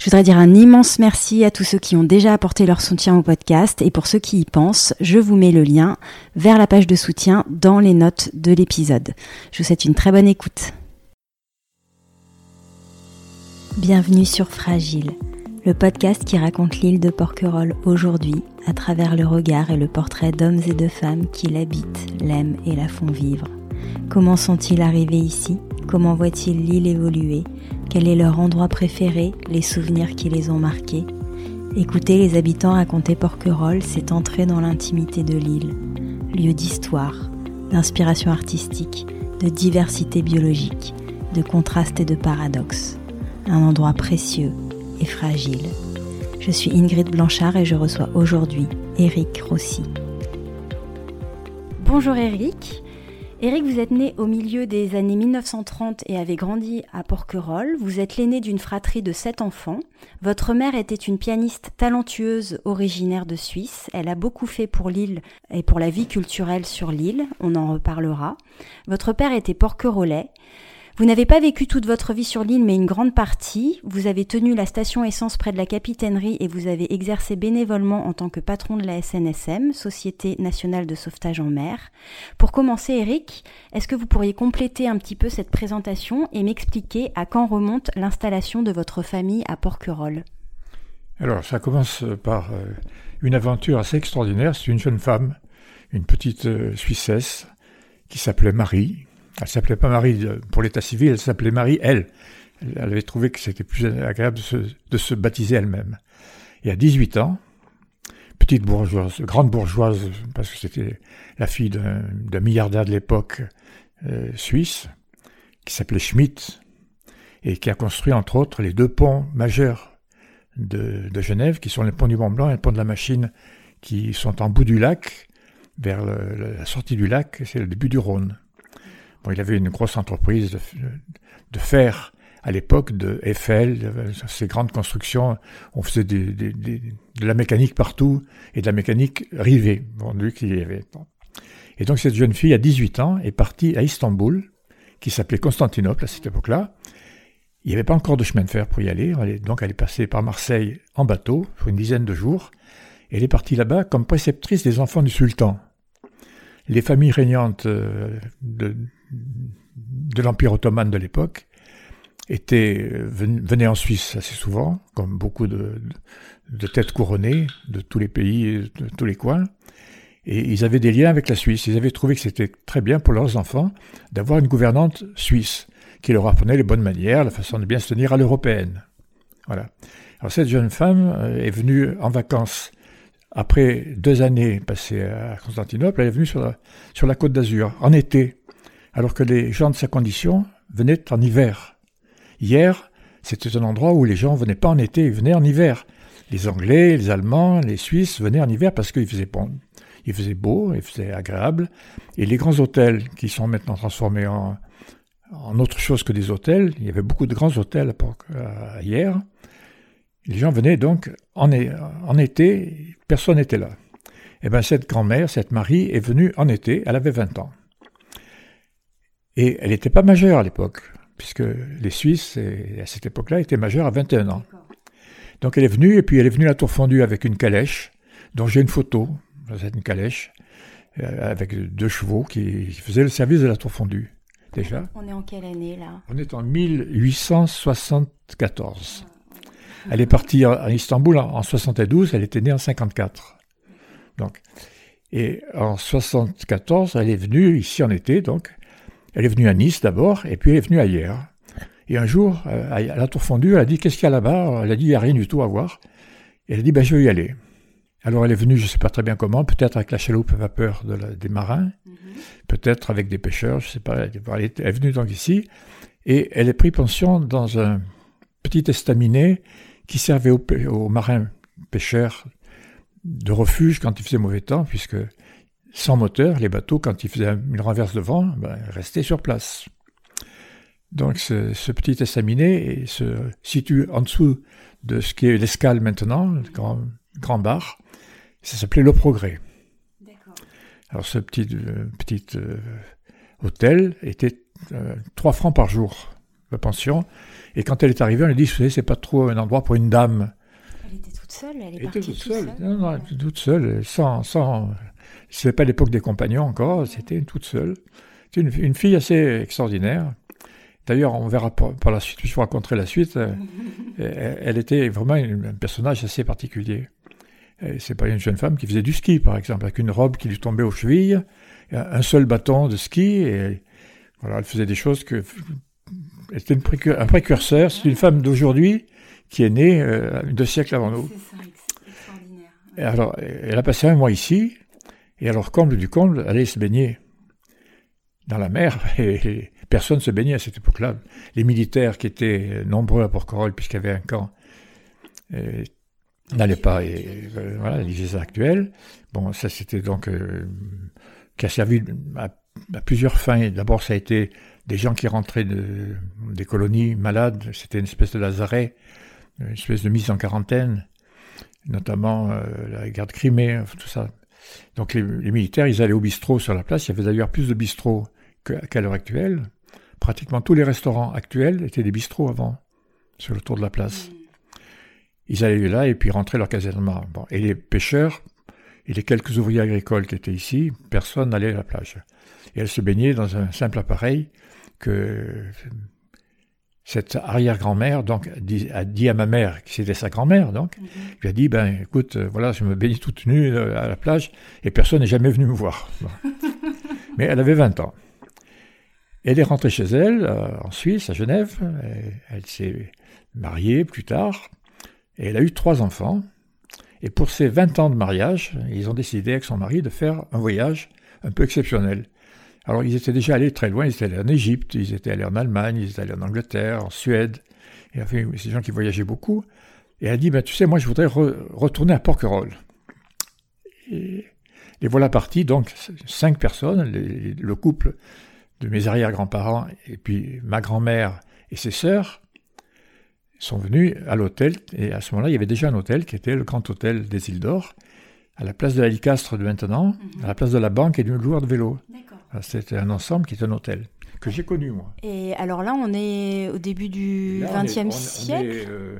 Je voudrais dire un immense merci à tous ceux qui ont déjà apporté leur soutien au podcast et pour ceux qui y pensent, je vous mets le lien vers la page de soutien dans les notes de l'épisode. Je vous souhaite une très bonne écoute. Bienvenue sur Fragile, le podcast qui raconte l'île de Porquerolles aujourd'hui à travers le regard et le portrait d'hommes et de femmes qui l'habitent, l'aiment et la font vivre. Comment sont-ils arrivés ici? Comment voient-ils l'île évoluer? Quel est leur endroit préféré, les souvenirs qui les ont marqués? Écouter les habitants raconter Porquerolles, c'est entrer dans l'intimité de l'île, lieu d'histoire, d'inspiration artistique, de diversité biologique, de contraste et de paradoxe. Un endroit précieux et fragile. Je suis Ingrid Blanchard et je reçois aujourd'hui Eric Rossi. Bonjour Eric. Éric, vous êtes né au milieu des années 1930 et avez grandi à Porquerolles. Vous êtes l'aîné d'une fratrie de sept enfants. Votre mère était une pianiste talentueuse originaire de Suisse. Elle a beaucoup fait pour l'île et pour la vie culturelle sur l'île. On en reparlera. Votre père était porquerolais. Vous n'avez pas vécu toute votre vie sur l'île, mais une grande partie. Vous avez tenu la station essence près de la capitainerie et vous avez exercé bénévolement en tant que patron de la SNSM, Société nationale de sauvetage en mer. Pour commencer, Eric, est-ce que vous pourriez compléter un petit peu cette présentation et m'expliquer à quand remonte l'installation de votre famille à Porquerolles? Alors, ça commence par euh, une aventure assez extraordinaire. C'est une jeune femme, une petite euh, Suissesse, qui s'appelait Marie, elle s'appelait pas Marie pour l'état civil, elle s'appelait Marie, elle. Elle avait trouvé que c'était plus agréable de se, baptiser elle-même. Et à 18 ans, petite bourgeoise, grande bourgeoise, parce que c'était la fille d'un milliardaire de l'époque euh, suisse, qui s'appelait Schmidt, et qui a construit entre autres les deux ponts majeurs de, Genève, qui sont le pont du Mont Blanc et le pont de la Machine, qui sont en bout du lac, vers la sortie du lac, c'est le début du Rhône. Bon, il avait une grosse entreprise de, fer à l'époque, de Eiffel, ces grandes constructions. On faisait de la mécanique partout et de la mécanique rivée. Bon, lui y avait. Et donc cette jeune fille, à 18 ans, est partie à Istanbul, qui s'appelait Constantinople à cette époque-là. Il n'y avait pas encore de chemin de fer pour y aller, donc elle est passée par Marseille en bateau pour une dizaine de jours. Elle est partie là-bas comme préceptrice des enfants du sultan. Les familles régnantes euh, de, de l'Empire ottoman de l'époque étaient, euh, venaient en Suisse assez souvent, comme beaucoup de, têtes couronnées de tous les pays, de tous les coins. Et ils avaient des liens avec la Suisse. Ils avaient trouvé que c'était très bien pour leurs enfants d'avoir une gouvernante suisse qui leur apprenait les bonnes manières, la façon de bien se tenir à l'européenne. Voilà. Alors cette jeune femme euh, est venue en vacances après deux années passées à Constantinople. Elle est venue sur la côte d'Azur en été alors que les gens de sa condition venaient en hiver. Hier, c'était un endroit où les gens venaient pas en été, ils venaient en hiver. Les Anglais, les Allemands, les Suisses venaient en hiver parce qu'il faisait bon, il faisait beau, il faisait agréable. Et les grands hôtels qui sont maintenant transformés en, autre chose que des hôtels, il y avait beaucoup de grands hôtels euh, hier. Les gens venaient donc en, en été, personne n'était là. Et eh bien cette grand-mère, cette Marie, est venue en été, elle avait 20 ans. Et elle n'était pas majeure à l'époque, puisque les Suisses, à cette époque-là, étaient majeurs à 21 ans. Donc elle est venue, et puis elle est venue à la Tour Fondue avec une calèche, dont j'ai une photo, c'est une calèche, euh, avec deux chevaux qui, faisaient le service de la Tour Fondue, déjà. On est en quelle année, là? On est en 1874. Elle est partie à Istanbul en, 72, elle était née en 54. Donc, et en 74, elle est venue ici en été, donc, elle est venue à Nice d'abord, et puis elle est venue ailleurs. Et un jour, euh, à la tour fondue, elle a dit Qu'est-ce qu'il y a là-bas? Elle a dit Il n'y a rien du tout à voir. Et elle a dit ben, Je vais y aller. Alors elle est venue, je ne sais pas très bien comment, peut-être avec la chaloupe à vapeur des marins, mhm. peut-être avec des pêcheurs, je ne sais pas. Elle est, venue donc ici, et elle est pris pension dans un petit estaminet qui servait aux, marins pêcheurs de refuge quand il faisait mauvais temps, puisque sans moteur, les bateaux, quand il faisait une renverse de vent, ben, restaient sur place. Donc ce, petit estaminet se situe en dessous de ce qui est l'escale maintenant, le grand, grand bar. Ça s'appelait Le Progrès. Alors ce petit, euh, petit euh, hôtel était euh, 3 francs par jour, la pension. Et quand elle est arrivée, on lui a dit, vous savez, c'est pas trop un endroit pour une dame. Elle était toute seule, elle est Elle partie était toute toute seule. seule. Non, non, elle était toute seule, sans, sans, c'était pas l'époque des compagnons encore, c'était toute seule. C'était une, une fille assez extraordinaire. D'ailleurs, on verra par, par la suite, je vous raconterai la suite. euh, elle, elle était vraiment une- un personnage assez particulier. Euh, C'est pas une jeune femme qui faisait du ski, par exemple, avec une robe qui lui tombait aux chevilles, un seul bâton de ski, et voilà, elle faisait des choses que. Elle était une précur- un précurseur. C'est une femme d'aujourd'hui qui est née euh, deux siècles avant nous. C'est ça. Et alors, elle a passé un mois ici, et alors, comble du comble, allait se baigner dans la mer, et personne ne se baignait à cette époque-là. Les militaires qui étaient nombreux à Porquerolles, puisqu'il y avait un camp, euh, n'allaient pas, et euh, voilà, les actuels. Bon, ça c'était donc, euh, qui a servi à, plusieurs fins. D'abord, ça a été des gens qui rentraient de, des colonies malades, c'était une espèce de lazaret, une espèce de mise en quarantaine, notamment la guerre de Crimée, tout ça. Donc les, les militaires, ils allaient au bistrot sur la place. Il y avait d'ailleurs plus de bistrots qu'à l'heure actuelle. Pratiquement tous les restaurants actuels étaient des bistrots avant, sur le tour de la place. Ils allaient là et puis rentraient leur casernement. Bon. Et les pêcheurs et les quelques ouvriers agricoles qui étaient ici, personne n'allait à la plage. Et elle se baignait dans un simple appareil que cette arrière-grand-mère donc dit- a dit à ma mère, qui c'était sa grand-mère donc, Mhm. lui a dit, ben écoute, euh, voilà, je me baigne toute nue à la plage et personne n'est jamais venu me voir. Bon. Mais elle avait 20 ans. Elle est rentrée chez elle, euh, en Suisse, à Genève. Elle s'est mariée plus tard. Et elle a eu trois enfants. Et pour ses 20 ans de mariage, ils ont décidé avec son mari de faire un voyage un peu exceptionnel. Alors ils étaient déjà allés très loin, ils étaient allés en Égypte, ils étaient allés en Allemagne, ils étaient allés en Angleterre, en Suède. Et enfin, c'est des gens qui voyageaient beaucoup. Et elle a dit, ben, tu sais, moi je voudrais re- retourner à Porquerolles. Et les voilà partis, donc cinq personnes, les- le couple de mes arrière-grands-parents et puis ma grand-mère et ses sœurs sont venus à l'hôtel. Et à ce moment-là, il y avait déjà un hôtel qui était le Grand Hôtel des Îles d'Or, à la place de la Licastre de maintenant, à la place de la banque et du loueur de vélo. D'accord. Alors, C'était un ensemble qui est un hôtel que j'ai connu moi. Et alors là, on est au début du XXe on siècle. est, euh,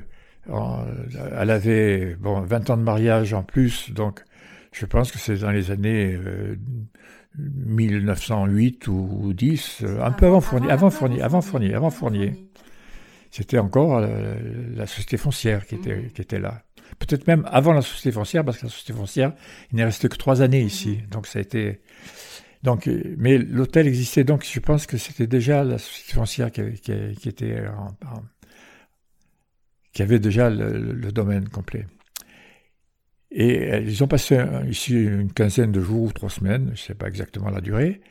elle avait bon, 20 ans de mariage en plus, donc je pense que c'est dans les années euh, 1908 ou, ou 10, euh, un peu avant Fournier, avant Fournier, avant Fournier, avant Fournier. C'était encore euh, la société foncière qui était, Mhm. qui était là. Peut-être même avant la société foncière, parce que la société foncière, il n'est resté que trois années ici. Donc ça a été. Donc, euh, mais l'hôtel existait, donc je pense que c'était déjà la société foncière qui, avait- qui, qui était en- en- qui avait déjà le, domaine complet. Et euh, ils ont passé ici une quinzaine de jours ou trois semaines, je ne sais pas exactement la durée,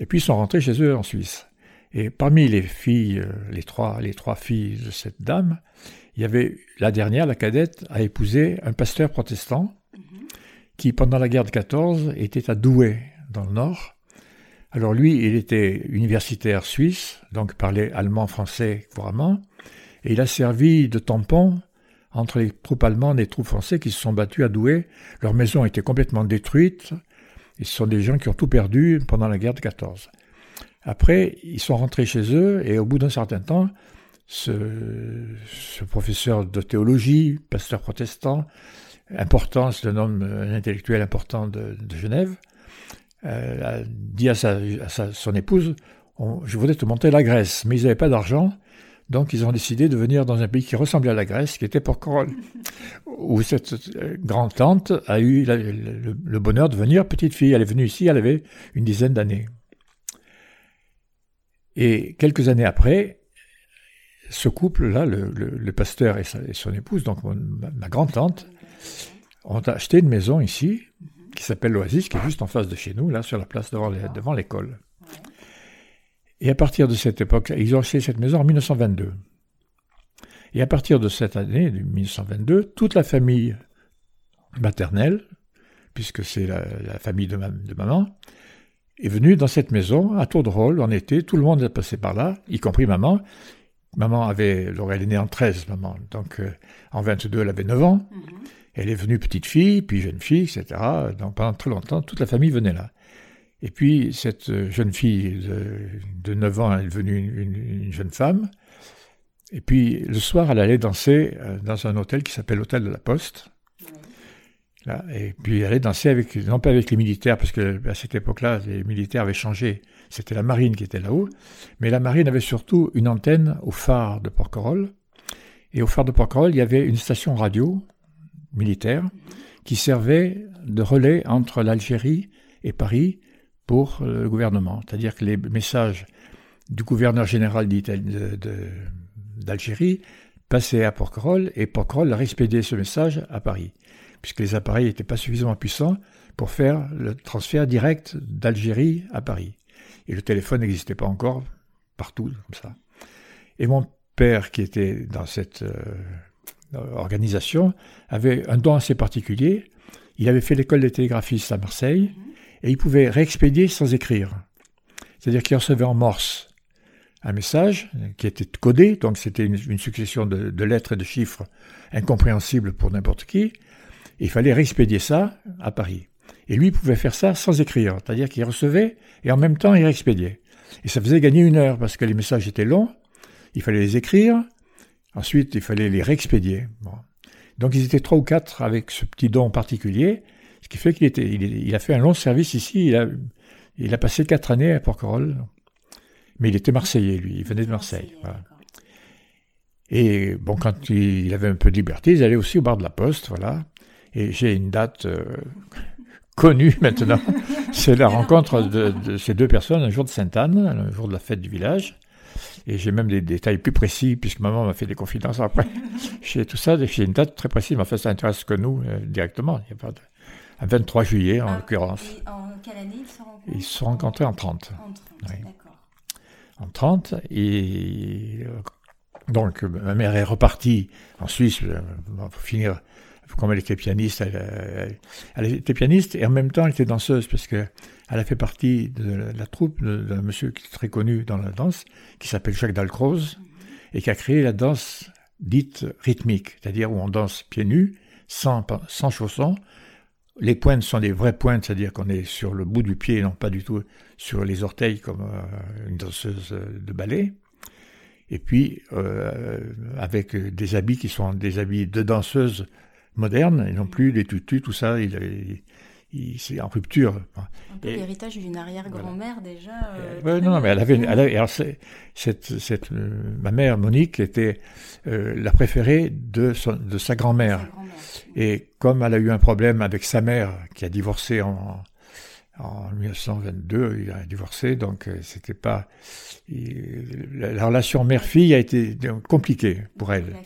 et puis ils sont rentrés chez eux en Suisse. Et parmi les filles, euh, les trois, les trois filles de cette dame, il y avait la dernière, la cadette, a épousé un pasteur protestant qui, pendant la guerre de 14, était à Douai, dans le nord. Alors lui, il était universitaire suisse, donc parlait allemand, français couramment, et il a servi de tampon entre les troupes allemandes et les troupes françaises qui se sont battues à Douai. Leur maison était complètement détruite, et ce sont des gens qui ont tout perdu pendant la guerre de 14. Après, ils sont rentrés chez eux, et au bout d'un certain temps, ce, professeur de théologie, pasteur protestant, important, c'est un homme, un intellectuel important de Genève, euh, a dit à, sa, à son épouse Je voudrais te montrer la Grèce, mais ils n'avaient pas d'argent, donc ils ont décidé de venir dans un pays qui ressemblait à la Grèce, qui était Porquerolles, où cette euh, grande-tante a eu le, bonheur de venir petite fille. Elle est venue ici, elle avait une dizaine d'années. Et quelques années après, ce couple-là, le, pasteur et, son épouse, donc ma, ma grande-tante, ont acheté une maison ici, qui s'appelle l'Oasis, qui est juste en face de chez nous, là, sur la place devant l'école. Et à partir de cette époque, ils ont acheté cette maison en 1922. Et à partir de cette année, de 1922, toute la famille maternelle, puisque c'est la, famille de, de, maman, est venue dans cette maison à tour de rôle en été. Tout le monde est passé par là, y compris maman. Maman avait, elle est née en 13, maman. Donc euh, en 22, elle avait 9 ans. Mhm. Elle est venue petite fille, puis jeune fille, etc. Pendant très longtemps, toute la famille venait là. Et puis cette euh, jeune fille de, 9 ans, est devenue une, jeune femme. Et puis le soir, elle allait danser euh, dans un hôtel qui s'appelle l'Hôtel de la Poste. Et puis elle allait danser avec, non pas avec les militaires, parce que à cette époque-là, les militaires avaient changé. C'était la marine qui était là-haut. Mais la marine avait surtout une antenne au phare de Porquerolles. Et au phare de Porquerolles, il y avait une station radio militaire qui servait de relais entre l'Algérie et Paris pour le gouvernement. C'est-à-dire que les messages du gouverneur général d'Algérie passaient à Porquerolles et Porquerolles a expédié ce message à Paris, puisque les appareils n'étaient pas suffisamment puissants pour faire le transfert direct d'Algérie à Paris. Et le téléphone n'existait pas encore partout comme ça. Et mon père, qui était dans cette euh, organisation, avait un don assez particulier. Il avait fait l'école des télégraphistes à Marseille et il pouvait réexpédier sans écrire. C'est-à-dire qu'il recevait en morse un message qui était codé, donc c'était une, succession de, lettres et de chiffres incompréhensibles pour n'importe qui. Et il fallait réexpédier ça à Paris. Et lui pouvait faire ça sans écrire, c'est-à-dire qu'il recevait et en même temps il réexpédiait. Et ça faisait gagner une heure parce que les messages étaient longs, il fallait les écrire, ensuite il fallait les réexpédier. Donc ils étaient trois ou quatre avec ce petit don particulier, ce qui fait qu'il était, il, a fait un long service ici. Il a, il a passé quatre années à Porquerolles, mais il était marseillais lui, il venait de Marseille. Et bon, quand il avait un peu de liberté, il allait aussi au bar de la Poste, voilà. Et j'ai une date euh, connue maintenant, c'est la rencontre de, de, ces deux personnes un jour de Sainte-Anne, un jour de la fête du village. Et j'ai même des détails plus précis, puisque maman m'a fait des confidences après. j'ai tout ça, j'ai une date très précise, mais fait, ça intéresse que nous euh, directement. Il y a pas de... 23 juillet en ah, l'occurrence. En quelle année ils se rencontrent? Ils se sont rencontrés en 30. En 30, d'accord. En 30, et euh, donc ma mère est repartie en Suisse euh, pour finir. Comme elle était pianiste, elle, était pianiste et en même temps elle était danseuse parce que elle a fait partie de la, troupe d'un monsieur qui est très connu dans la danse, qui s'appelle Jacques Dalcroze, mhm. et qui a créé la danse dite rythmique, c'est-à-dire où on danse pieds nus, sans, sans chaussons, les pointes sont des vraies pointes, c'est-à-dire qu'on est sur le bout du pied, non pas du tout sur les orteils comme euh, une danseuse de ballet. Et puis euh, avec des habits qui sont des habits de danseuse moderne et non plus des tutus, tout ça. Il, c'est en rupture. Un peu l'héritage d'une arrière-grand-mère déjà. Euh, non, non, mais elle avait, alors cette, cette, ma mère Monique était la préférée de, de sa grand-mère. Et comme elle a eu un problème avec sa mère, qui a divorcé en, en 1922, il a divorcé, donc euh, c'était pas. la, relation mère-fille a été compliquée pour elle.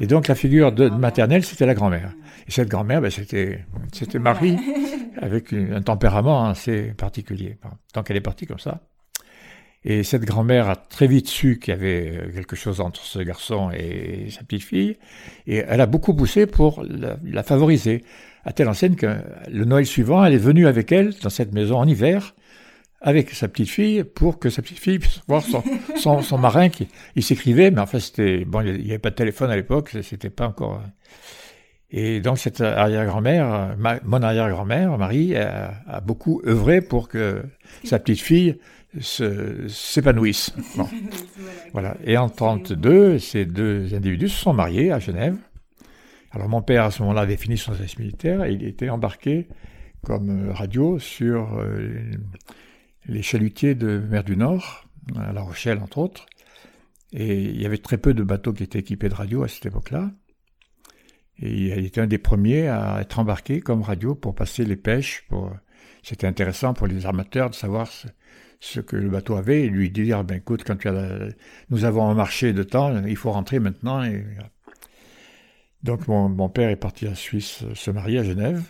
Et donc la figure de, maternelle, c'était la grand-mère. Et cette grand-mère, ben, c'était, c'était Marie, avec un tempérament assez particulier. Donc elle est partie comme ça. Et cette grand-mère a très vite su qu'il y avait euh, quelque chose entre ce garçon et sa petite fille, et elle a beaucoup poussé pour la, favoriser, à telle enseigne que le Noël suivant, elle est venue avec elle dans cette maison en hiver, avec sa petite fille, pour que sa petite fille puisse voir son, son, marin qui il s'écrivait, mais enfin c'était bon, il n'y avait pas de téléphone à l'époque, c'était pas encore. Euh. Et donc cette arrière-grand-mère, mon arrière-grand-mère, Marie, a, a, beaucoup œuvré pour que sa petite fille s'épanouissent. voilà. Et en 32, ces deux individus se sont mariés à Genève. Alors mon père à ce moment-là avait fini son service militaire et il était embarqué comme euh, radio sur euh, les chalutiers de mer du Nord, à La Rochelle entre autres. Et il y avait très peu de bateaux qui étaient équipés de radio à cette époque-là. Et il était un des premiers à être embarqué comme radio pour passer les pêches. Pour... C'était intéressant pour les armateurs de savoir ce que le bateau avait lui dire ben écoute quand tu as nous avons un marché de temps il faut rentrer maintenant donc mon, père est parti en Suisse se marier à Genève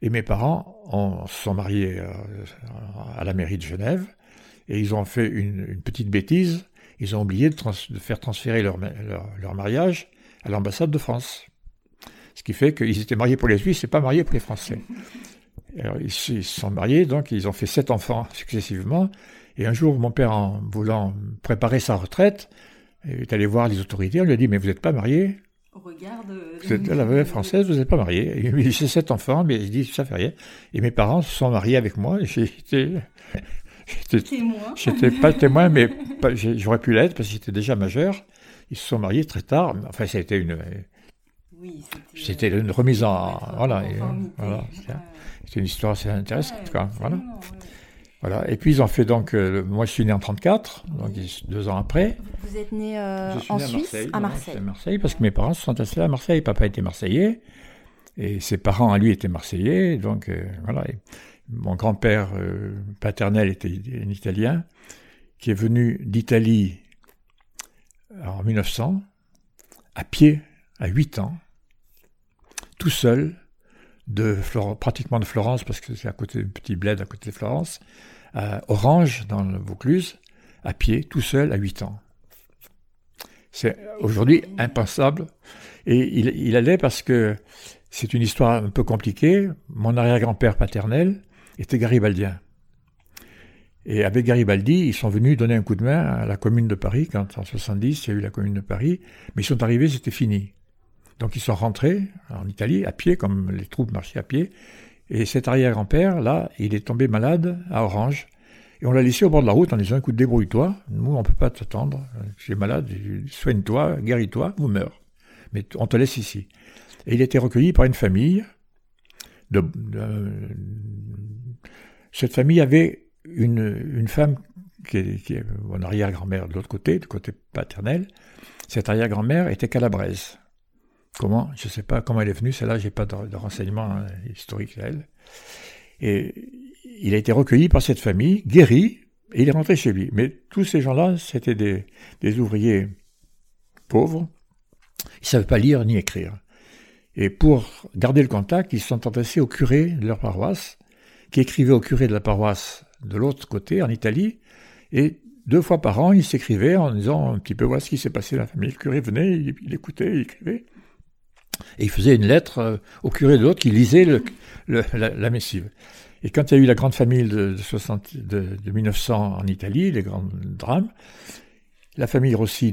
et mes parents ont, sont mariés euh, à la mairie de Genève et ils ont fait une, petite bêtise ils ont oublié de, faire transférer leur, leur, mariage à l'ambassade de France. Ce qui fait qu'ils étaient mariés pour les Suisses et pas mariés pour les Français. Alors, ils, se sont mariés, donc ils ont fait sept enfants successivement. Et un jour, mon père, en voulant préparer sa retraite, est allé voir les autorités. On lui a dit Mais vous n'êtes pas marié Regarde. Vous êtes la veuve française, vous n'êtes pas marié. Il dit J'ai sept enfants, mais il dit Ça fait rien. Et mes parents se sont mariés avec moi. J'étais. J'étais pas témoin, mais j'aurais pu l'être parce que j'étais déjà majeur. Ils se sont mariés très tard. Enfin, ça a été une. Oui, c'était une remise en. Voilà. voilà c'est une histoire assez intéressante, en tout cas. Voilà. Voilà. Et puis ils ont fait donc. Euh, moi, je suis né en 34, donc deux ans après. Vous êtes né euh, en Suisse, à Marseille. À Marseille, parce que mes parents se sont installés à Marseille. Papa était marseillais et ses parents à lui étaient marseillais. Donc euh, voilà. mon grand-père paternel était un Italien qui est venu d'Italie en 1900 à pied à 8 ans, tout seul, de pratiquement de Florence, parce que c'est à côté d'un petit bled à côté de Florence, à Orange, dans le Vaucluse, à pied, tout seul, à 8 ans. C'est aujourd'hui impensable. Et il, allait parce que c'est une histoire un peu compliquée. Mon arrière-grand-père paternel était garibaldien. Et avec Garibaldi, ils sont venus donner un coup de main à la commune de Paris, quand en 70, il y a eu la commune de Paris. Mais ils sont arrivés, c'était fini. Donc ils sont rentrés en Italie à pied, comme les troupes marchaient à pied. Et cet arrière-grand-père, là, il est tombé malade à Orange. Et on l'a laissé au bord de la route en disant, écoute, débrouille-toi. Nous, on ne peut pas t'attendre. Tu es malade, soigne-toi, guéris-toi, ou meurs. Mais on te laisse ici. Et il a été recueilli par une famille. Cette famille avait une, femme qui est, qui est mon arrière-grand-mère de l'autre côté, du côté paternel. Cette arrière-grand-mère était calabraise. Comment? Je ne sais pas comment elle est venue, celle-là, j'ai pas de, renseignements hein, historiques à elle. Et il a été recueilli par cette famille, guéri, et il est rentré chez lui. Mais tous ces gens-là, c'était des, ouvriers pauvres. Ils ne savaient pas lire ni écrire. Et pour garder le contact, ils se sont adressés au curé de leur paroisse, qui écrivait au curé de la paroisse de l'autre côté, en Italie, et deux fois par an, ils s'écrivaient en disant un petit peu voilà ce qui s'est passé dans la famille. Le curé venait, il écoutait, il écrivait. Et il faisait une lettre euh, au curé de l'autre qui lisait la, la, missive. Et quand il y a eu la grande famille de, de, de, 1900 en Italie, les grands drames, la famille Rossi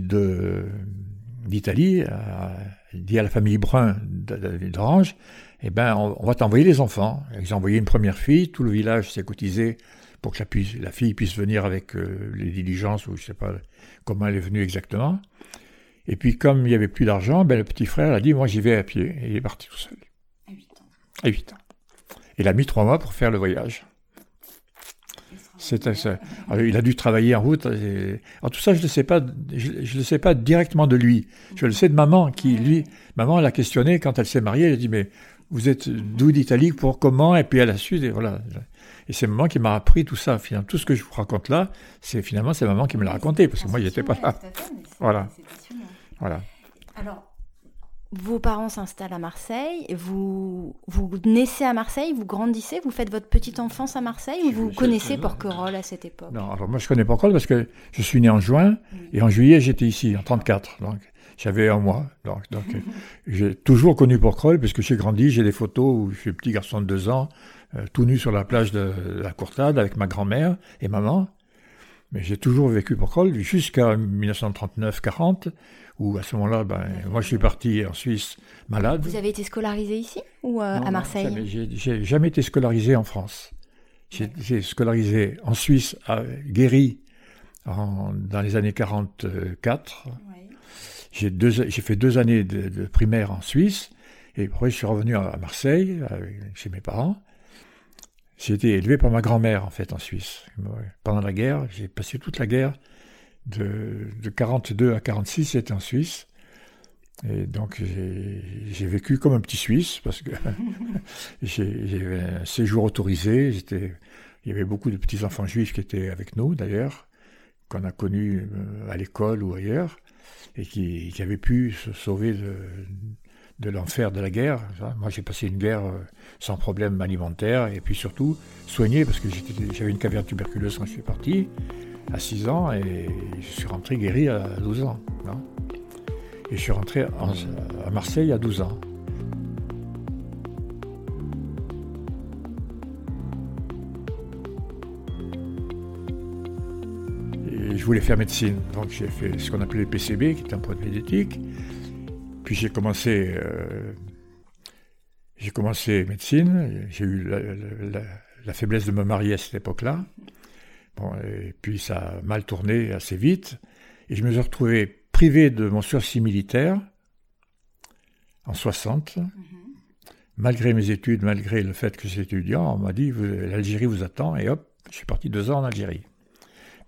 d'Italie a dit à la famille Brun d'Orange, eh ben, on, va t'envoyer les enfants. Ils ont envoyé une première fille, tout le village s'est cotisé pour que la, fille puisse venir avec euh, les diligences, ou je sais pas comment elle est venue exactement. Et puis, comme il n'y avait plus d'argent, ben, le petit frère a dit Moi, j'y vais à pied. Et il est parti tout seul. À 8 ans. À 8 ans. Il a mis trois mois pour faire le voyage. C'est il a dû travailler en route. Alors tout ça, je ne sais pas, je, sais pas directement de lui. Je le sais de maman qui, lui, maman l'a questionné quand elle s'est mariée. Elle a dit mais vous êtes d'où d'Italie pour comment Et puis elle a su et voilà. Et c'est maman qui m'a appris tout ça. Finalement, tout ce que je vous raconte là, c'est finalement c'est maman qui me l'a raconté parce que moi, j'étais pas là. Voilà. Voilà. Alors, vos parents s'installent à Marseille, vous, vous naissez à Marseille, vous grandissez, vous faites votre petite enfance à Marseille ou vous connaissez Porquerolles à cette époque? Non, alors moi je connais Porquerolles parce que je suis né en juin et en juillet j'étais ici, en 34. Donc j'avais un mois. Donc, donc j'ai toujours connu Porquerolles parce que j'ai grandi, j'ai des photos où je suis petit garçon de deux ans, euh, tout nu sur la plage de, la Courtade avec ma grand-mère et maman. Mais j'ai toujours vécu Porquerolles jusqu'à 1939-40 où à ce moment-là, ben, moi je suis parti en Suisse malade. Vous avez été scolarisé ici ou euh, à Marseille J'ai jamais été scolarisé en France. J'ai scolarisé en Suisse, à Guéry, en, dans les années 44. J'ai fait deux années de, primaire en Suisse, et après je suis revenu à Marseille, chez mes parents. J'ai été élevé par ma grand-mère, en fait, en Suisse. Pendant la guerre, j'ai passé toute la guerre de, de 42 à 46, j'étais en Suisse. Et donc j'ai vécu comme un petit Suisse parce que j'ai un séjour autorisé. Il y avait beaucoup de petits enfants juifs qui étaient avec nous d'ailleurs, qu'on a connus euh, à l'école ou ailleurs, et qui, qui, avaient pu se sauver de, de l'enfer de la guerre. Moi j'ai passé une guerre euh, sans problème alimentaire et puis surtout soigné parce que j'avais une caverne tuberculeuse quand je suis parti. À 6 ans et je suis rentré guéri à 12 ans. et je suis rentré à Marseille à 12 ans. Et je voulais faire médecine, donc j'ai fait ce qu'on appelait le PCB, qui est un produit d'éthique. Puis j'ai commencé, euh, j'ai commencé médecine. J'ai eu la, faiblesse de me marier à cette époque-là. Bon, et puis ça a mal tourné assez vite. Et je me suis retrouvé privé de mon sursis militaire en 60. Mhm. Malgré mes études, malgré le fait que j'étais étudiant, on m'a dit l'Algérie vous attend. Et hop, je suis parti deux ans en Algérie.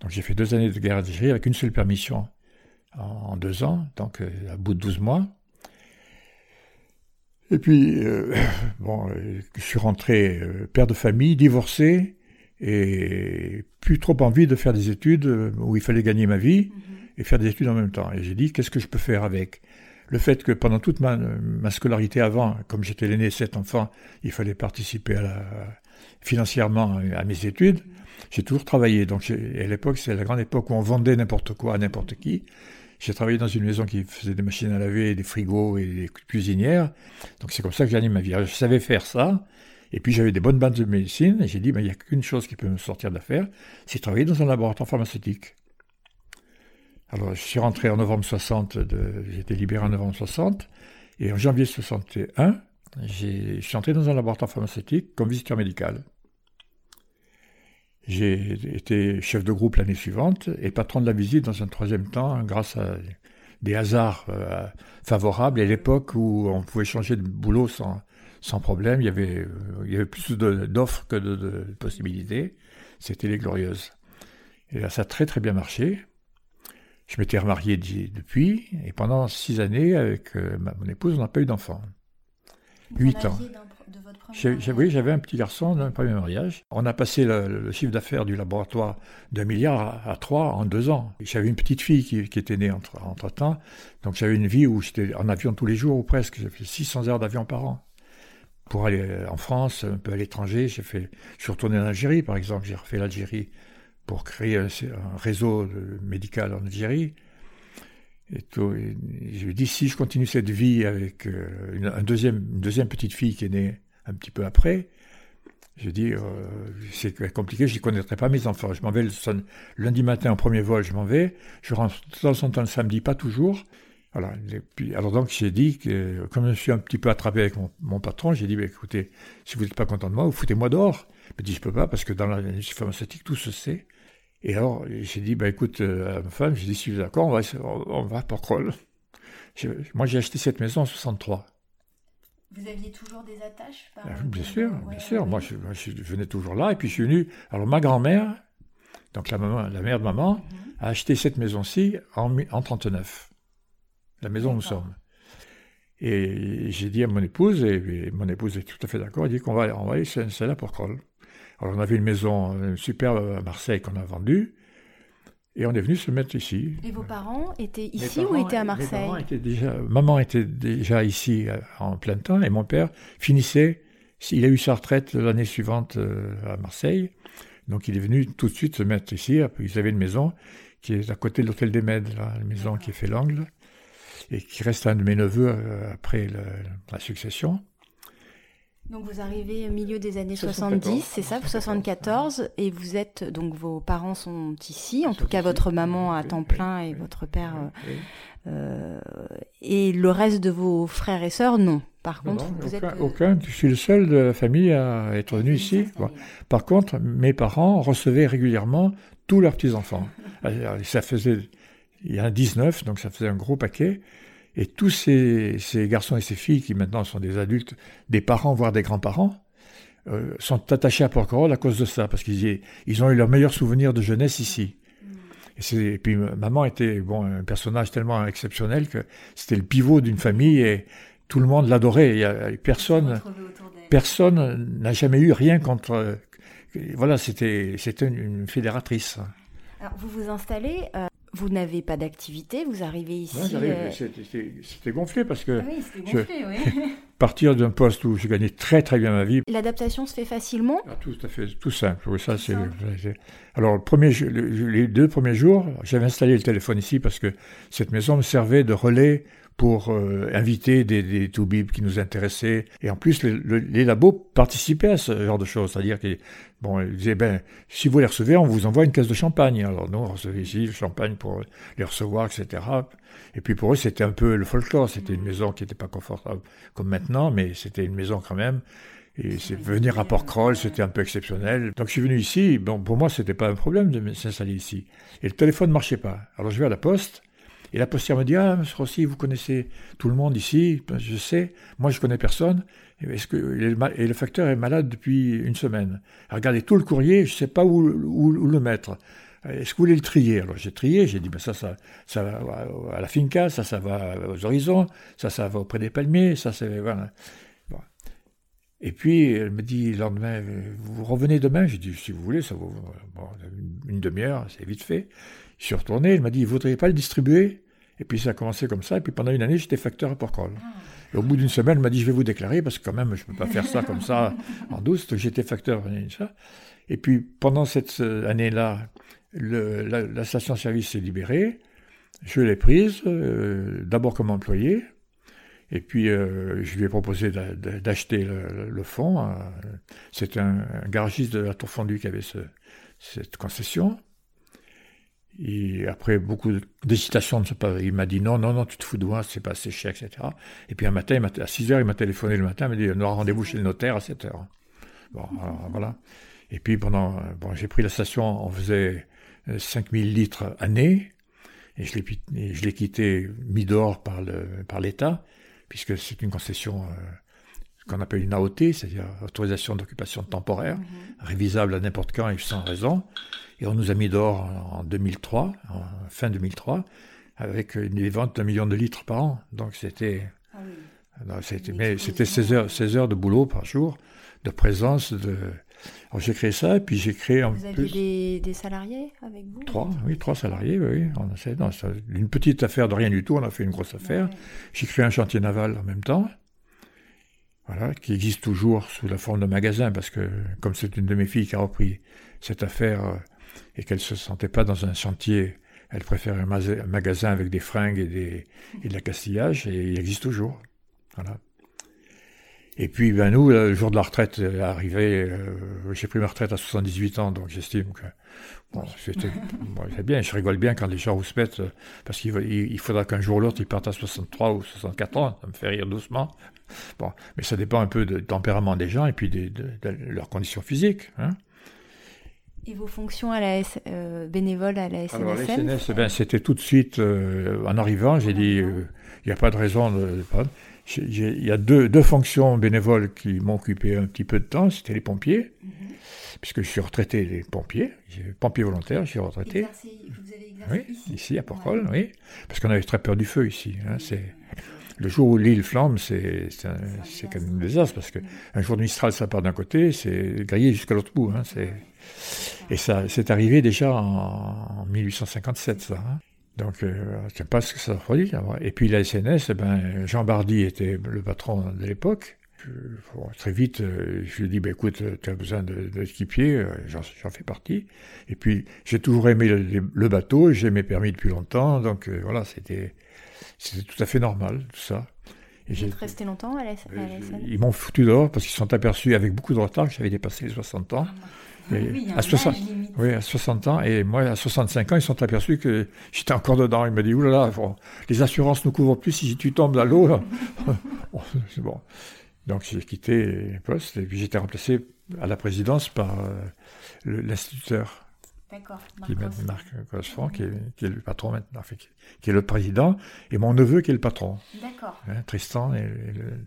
Donc j'ai fait deux années de guerre d'Algérie avec une seule permission en, deux ans, donc euh, à bout de 12 mois. Et puis, euh, bon, euh, je suis rentré père de famille, divorcé, et plus trop envie de faire des études où il fallait gagner ma vie mhm. et faire des études en même temps. Et j'ai dit, qu'est-ce que je peux faire avec? Le fait que pendant toute ma, ma scolarité avant, comme j'étais l'aîné sept enfants, il fallait participer à la, financièrement à mes études. J'ai toujours travaillé. Donc, à l'époque, c'est la grande époque où on vendait n'importe quoi à n'importe qui. J'ai travaillé dans une maison qui faisait des machines à laver, des frigos et des cuisinières. Donc c'est comme ça que j'ai gagné ma vie. je savais faire ça. Et puis j'avais des bonnes bases de médecine. Et j'ai dit, il n'y a qu'une chose qui peut me sortir d'affaire, c'est travailler dans un laboratoire pharmaceutique. Alors je suis rentré en novembre 60, j'ai été libéré en novembre 60. Et en janvier 61, je suis entré dans un laboratoire pharmaceutique comme visiteur médical. J'ai été chef de groupe l'année suivante et patron de la visite dans un troisième temps grâce à des hasards euh, favorables. Et l'époque où on pouvait changer de boulot sans, sans problème, il y avait, euh, il y avait plus d'offres que de, possibilités. C'était les glorieuses. Et là, ça a très très bien marché. Je m'étais remarié depuis, et pendant six années, avec euh, mon épouse, on n'a pas eu d'enfant. Huit ans oui, j'avais un petit garçon d'un premier mariage. On a passé le, chiffre d'affaires du laboratoire d'un milliard à, trois en deux ans. J'avais une petite fille qui, était née entre, entre temps. Donc j'avais une vie où j'étais en avion tous les jours ou presque. J'ai fait 600 heures d'avion par an. Pour aller en France, un peu à l'étranger, j'ai fait, je suis retourné en Algérie, par exemple. J'ai refait l'Algérie pour créer un, réseau médical en Algérie. Et, tout, je lui ai dit, si je continue cette vie avec euh, une, un deuxième, une deuxième petite fille qui est née un petit peu après, je dis, euh, c'est compliqué, je ne connaîtrai pas mes enfants. Je m'en vais le lundi matin en premier vol, je m'en vais. Je rentre de temps en temps le samedi, pas toujours. Voilà. puis, alors donc j'ai dit que comme je suis un petit peu attrapé avec mon, patron, j'ai dit, bah, écoutez, si vous n'êtes pas content de moi, vous foutez-moi dehors. Il m'a dit, je peux pas parce que dans l'industrie pharmaceutique, tout se sait. Et alors j'ai dit, bah, écoute, euh, à ma femme, j'ai dit, si vous êtes d'accord, on va, on, va pour Kroll. Moi j'ai acheté cette maison en 63. Vous aviez toujours des attaches par... Ah, bien sûr, bien sûr. Moi je, venais toujours là et puis je suis venu. Alors ma grand-mère, donc la, maman, la mère de maman, mhm. a acheté cette maison-ci en, en 39. La maison où nous sommes. Et j'ai dit à mon épouse, et, mon épouse est tout à fait d'accord, elle dit qu'on va, on va aller là pour Kroll. Alors on avait une maison superbe à Marseille qu'on a vendue, et on est venu se mettre ici. Et vos parents étaient ici ou étaient à Marseille déjà, Maman était déjà ici euh, en plein temps et mon père finissait, il a eu sa retraite l'année suivante euh, à Marseille. Donc il est venu tout de suite se mettre ici. Ils avaient une maison qui est à côté de l'hôtel des Mèdes, la maison qui fait l'angle, et qui reste un de mes neveux euh, après la succession. Donc vous arrivez au milieu des années 70, c'est ça, 74, et vous êtes donc vos parents sont ici, en tout cas votre maman à temps plein et votre père, euh, et le reste de vos frères et sœurs non. Par contre, vous aucun, êtes aucun. Je suis le seul de la famille à être venu ici. Par contre, mes parents recevaient régulièrement tous leurs petits enfants. ça faisait, il y en a 19, donc ça faisait un gros paquet. Et tous ces, garçons et ces filles qui maintenant sont des adultes, des parents, voire des grands-parents, euh, sont attachés à Porquerolles à cause de ça, parce qu'ils ils ont eu leurs meilleurs souvenirs de jeunesse ici. Et, puis maman était bon un personnage tellement exceptionnel que c'était le pivot d'une famille et tout le monde l'adorait. Personne, personne n'a jamais eu rien contre. voilà, c'était c'était une, fédératrice. vous vous installez euh, vous n'avez pas d'activité, vous arrivez ici. Euh, c'était gonflé parce que. Ah oui, c'était gonflé, oui. partir d'un poste où je gagnais très très bien ma vie. L'adaptation se fait facilement ah, Tout à fait, tout simple. Oui, ça c'est. Alors le premier, les deux premiers jours, j'avais installé le téléphone ici parce que cette maison me servait de relais pour euh, inviter des, des toubibs qui nous intéressaient. Et en plus, les labos participaient à ce genre de choses. C'est-à-dire qu'ils bon, disaient, ben, si vous les recevez, on vous envoie une caisse de champagne. Alors nous, on recevait ici le champagne pour les recevoir, etc. Et puis pour eux, c'était un peu le folklore. C'était une maison qui n'était pas confortable comme maintenant, mais c'était une maison quand même. Et venir à Port-Croll, c'était un peu exceptionnel. Donc je suis venu ici. Bon, pour moi, c'était pas un problème de s'installer ici. Et le téléphone ne marchait pas. Alors je vais à la poste. Et la postière me dit Ah, monsieur Rossi, vous connaissez tout le monde ici? Ben, Je sais, moi je connais personne. Est-ce que, et le facteur est malade depuis une semaine. Regardez tout le courrier, je ne sais pas où, le mettre. Est-ce que vous voulez le trier? Alors j'ai trié, j'ai dit ben ça, ça, ça va à la finca, ça, ça va aux horizons, ça, ça va auprès des palmiers, ça, c'est. Voilà. Et puis, elle me dit le lendemain, vous revenez demain? J'ai dit, si vous voulez, ça vaut une demi-heure, c'est vite fait. Je suis retourné, elle m'a dit, vous voudriez pas le distribuer? Et puis ça a commencé comme ça, et puis pendant une année, j'étais facteur à Porquerolles. Et au bout d'une semaine, elle m'a dit, je vais vous déclarer, parce que quand même, je ne peux pas faire ça comme ça en douce. J'étais facteur. Et puis pendant cette année-là, la, station-service s'est libérée. Je l'ai prise, euh, d'abord comme employé, et puis, euh, je lui ai proposé d'acheter le, fonds. Euh, C'était un, garagiste de la Tour Fondue qui avait cette concession. Et après beaucoup d'hésitation, il m'a dit non, non, non, tu te fous de moi, c'est pas assez cher, etc. Et puis un matin, à 6 heures, il m'a téléphoné le matin, il m'a dit on aura rendez-vous chez le notaire à 7 heures. Bon, voilà. Et puis pendant, bon, j'ai pris la station, on faisait 5000 litres année, et je l'ai quitté mis dehors par l'État puisque c'est une concession euh, qu'on appelle une AOT, c'est-à-dire autorisation d'occupation temporaire, mhm. révisable à n'importe quand et sans raison. Et on nous a mis dehors en 2003, en fin 2003, avec une vente d'un million de litres par an. Donc c'était... Ah c'était, mais c'était 16 heures, 16 heures de boulot par jour, de présence, de, alors j'ai créé ça, et puis j'ai créé en vous aviez des, salariés avec vous? Trois, oui, trois salariés, oui. On a, une petite affaire de rien du tout, on a fait une grosse affaire. J'ai créé un chantier naval en même temps, voilà, qui existe toujours sous la forme de magasin, parce que comme c'est une de mes filles qui a repris cette affaire euh, et qu'elle ne se sentait pas dans un chantier, elle préfère un, magasin avec des fringues et, des, et de la castillage, et il existe toujours. Voilà. Et puis, ben nous, le jour de la retraite est arrivé, euh, j'ai pris ma retraite à 78 ans, donc j'estime que bon, c'était bon, bien. Je rigole bien quand les gens vous se mettent, euh, parce qu'il il faudra qu'un jour ou l'autre, ils partent à 63 ou 64 ans. Ça me fait rire doucement. Bon, mais ça dépend un peu du tempérament des gens et puis de, leurs conditions physiques. Hein. Et vos fonctions à la euh, bénévoles à la SNSM Alors, la SNS, ben, c'était tout de suite, en arrivant, j'ai dit, il n'y a pas de raison de il y a deux, deux, fonctions bénévoles qui m'ont occupé un petit peu de temps, c'était les pompiers, mhm. puisque je suis retraité des pompiers, pompier volontaire, je suis retraité. vous avez exercé oui, ici, à Porquerolles, oui, parce qu'on avait très peur du feu ici. Hein, c'est le jour où l'île flambe, c'est quand même un désastre, parce qu'un un jour de Mistral, ça part d'un côté, c'est grillé jusqu'à l'autre bout. Hein, et ça, c'est arrivé déjà en, 1857, ça. Hein. Donc, euh, je ne sais pas ce que ça produit. Et puis la SNS, eh ben, Jean Bardy était le patron de l'époque. très vite, euh, je lui ai dit, ben, écoute, tu as besoin d'équipier, euh, j'en fais partie. Et puis, j'ai toujours aimé le, bateau, j'ai mes permis depuis longtemps, donc voilà, c'était tout à fait normal, tout ça. Vous êtes resté longtemps à la, SNS Ils m'ont foutu dehors parce qu'ils sont aperçus avec beaucoup de retard que j'avais dépassé les 60 ans. Ah, oui, à 60, oui, à 60 ans. Et moi, à 65 ans, ils sont aperçus que j'étais encore dedans. Ils me disent, oulala, les assurances ne couvrent plus si tu tombes dans l'eau. c'est bon. Donc j'ai quitté le poste et puis j'étais remplacé à la présidence par euh, l'instituteur. D'accord. Qui, Marc qui, est, le patron maintenant, qui, est le président, et mon neveu qui est le patron. D'accord. Hein, Tristan et le,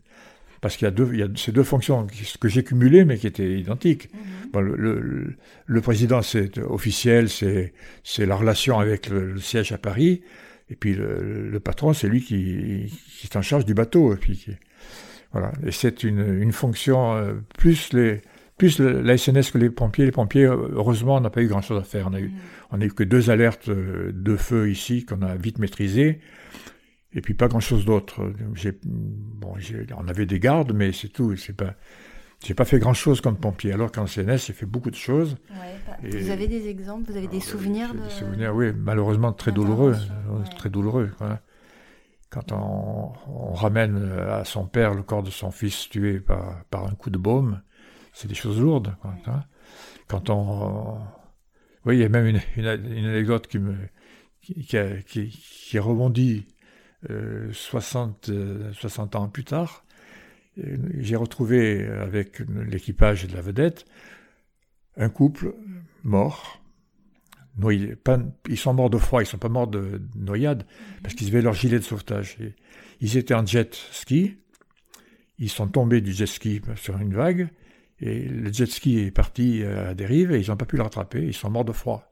parce qu'il y a, deux, il y a ces deux fonctions que j'ai cumulées, mais qui étaient identiques. Mhm. le, le, président, c'est officiel, c'est, c'est la relation avec le, siège à Paris, et puis le, patron, c'est lui qui, qui, est en charge du bateau. Et puis voilà. Et c'est une, une fonction, euh, plus les, plus la SNS que les pompiers. Les pompiers, heureusement, on n'a pas eu grand-chose à faire. On a eu, on a eu que deux alertes de feu ici qu'on a vite maîtrisées. Et puis pas grand-chose d'autre. Bon, on avait des gardes, mais c'est tout. C'est pas, j'ai pas fait grand-chose comme pompier. Alors qu'en CNS, j'ai fait beaucoup de choses. Ouais, vous avez des exemples, vous avez des souvenirs de... Des souvenirs, oui, malheureusement très douloureux, très douloureux. Quand on, on, ramène à son père le corps de son fils tué par, par un coup de baume, c'est des choses lourdes. Hein. Quand on, oui, il y a même une, une, anecdote qui me qui, qui, qui rebondit 60, euh, 60 euh, ans plus tard, j'ai retrouvé avec l'équipage de la vedette un couple mort. Noyé, ils sont morts de froid, ils sont pas morts de noyade, parce qu'ils avaient leur gilet de sauvetage. ils étaient en jet ski, ils sont tombés du jet ski sur une vague, et le jet ski est parti à dérive et ils n'ont pas pu le rattraper, ils sont morts de froid.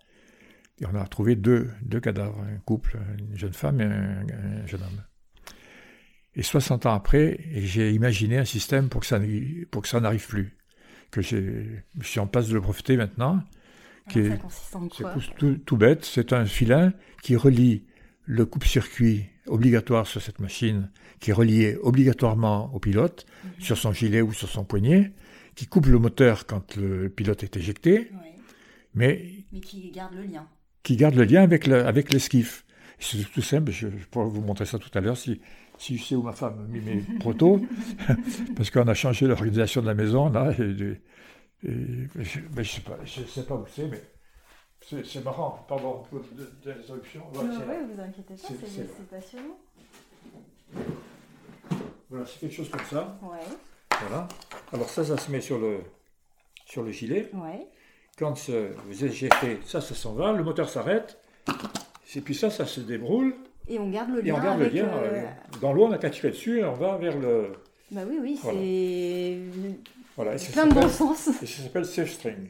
Et on a retrouvé deux, deux cadavres, un couple, une jeune femme et un, jeune homme. Et 60 ans après, j'ai imaginé un système pour que ça, pour que ça n'arrive plus. Que je suis en passe de le profiter maintenant. Qui en quoi tout, tout, bête, c'est un filin qui relie le coupe-circuit obligatoire sur cette machine, qui est relié obligatoirement au pilote, mhm. sur son gilet ou sur son poignet, qui coupe le moteur quand le pilote est éjecté, mais, mais qui garde le lien qui garde le lien avec, le, avec l'esquif. C'est tout simple, je, pourrais vous montrer ça tout à l'heure si, si je sais où ma femme a mis mes protos, parce qu'on a changé l'organisation de la maison, là, et, mais je ne sais, pas, je sais pas où c'est, mais c'est marrant, pardon pour l'interruption. Voilà, non, ouais, vous inquiétez pas, c'est passionnant. Voilà, c'est quelque chose comme ça. Ouais. Voilà. Alors ça, ça se met sur le, sur le gilet. Ouais quand vous éjectez, ça, ça s'en va, le moteur s'arrête, et puis ça, ça se débroule. Et on garde le lien. Et on garde le lien. Euh, dans l'eau, on a qu'à tirer dessus et on va vers le. Bah oui, oui, c'est. Voilà. plein de bon sens. Et ça s'appelle Safe String.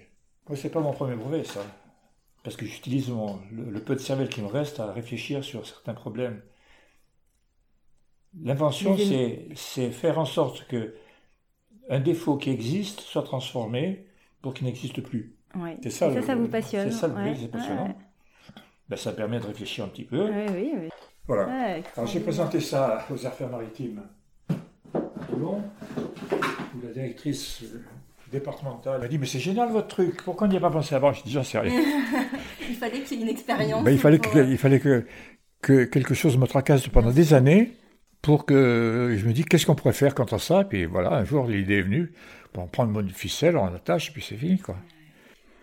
Moi, c'est pas mon premier brevet, ça. Parce que j'utilise le, le, peu de cervelle qui me reste à réfléchir sur certains problèmes. L'invention, c'est faire en sorte que un défaut qui existe soit transformé pour qu'il n'existe plus. C'est ça, ça, ça, vous passionne. C'est ça le c'est passionnant. Ben, ça permet de réfléchir un petit peu. Oui, oui, oui. Voilà. Alors j'ai présenté ça aux affaires maritimes à Toulon, où la directrice départementale m'a dit Mais c'est génial votre truc, pourquoi on n'y a pas pensé avant? Je dis J'en sais rien. il fallait qu'il y ait une expérience. Ben, il fallait, que, il fallait que, que quelque chose me tracasse pendant des années pour que je me dise qu'est-ce qu'on pourrait faire contre ça? Puis voilà, un jour l'idée est venue. Bon, on prend une bonne ficelle, on attache, et puis c'est fini. quoi.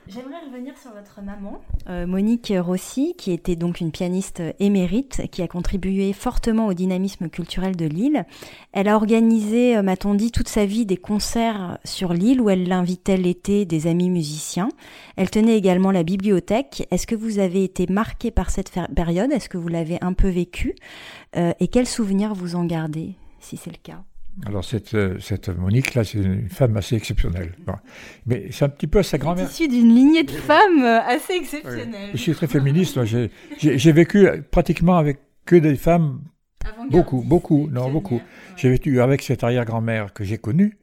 J'aimerais revenir sur votre maman, euh, Monique Rossi, qui était donc une pianiste émérite, qui a contribué fortement au dynamisme culturel de l'île. Elle a organisé, euh, m'a-t-on dit, toute sa vie des concerts sur l'île où elle invitait l'été des amis musiciens. Elle tenait également la bibliothèque. Est-ce que vous avez été marqué par cette période? Est-ce que vous l'avez un peu vécu euh, Et quels souvenirs vous en gardez, si c'est le cas? Alors cette, euh, cette Monique-là, c'est une femme assez exceptionnelle. Mais c'est un petit peu sa grand-mère. Issue d'une lignée de femmes euh, assez exceptionnelle. Je suis très féministe. J'ai vécu pratiquement avec que des femmes. Beaucoup, beaucoup, non, beaucoup. J'ai vécu avec cette arrière-grand-mère que j'ai connue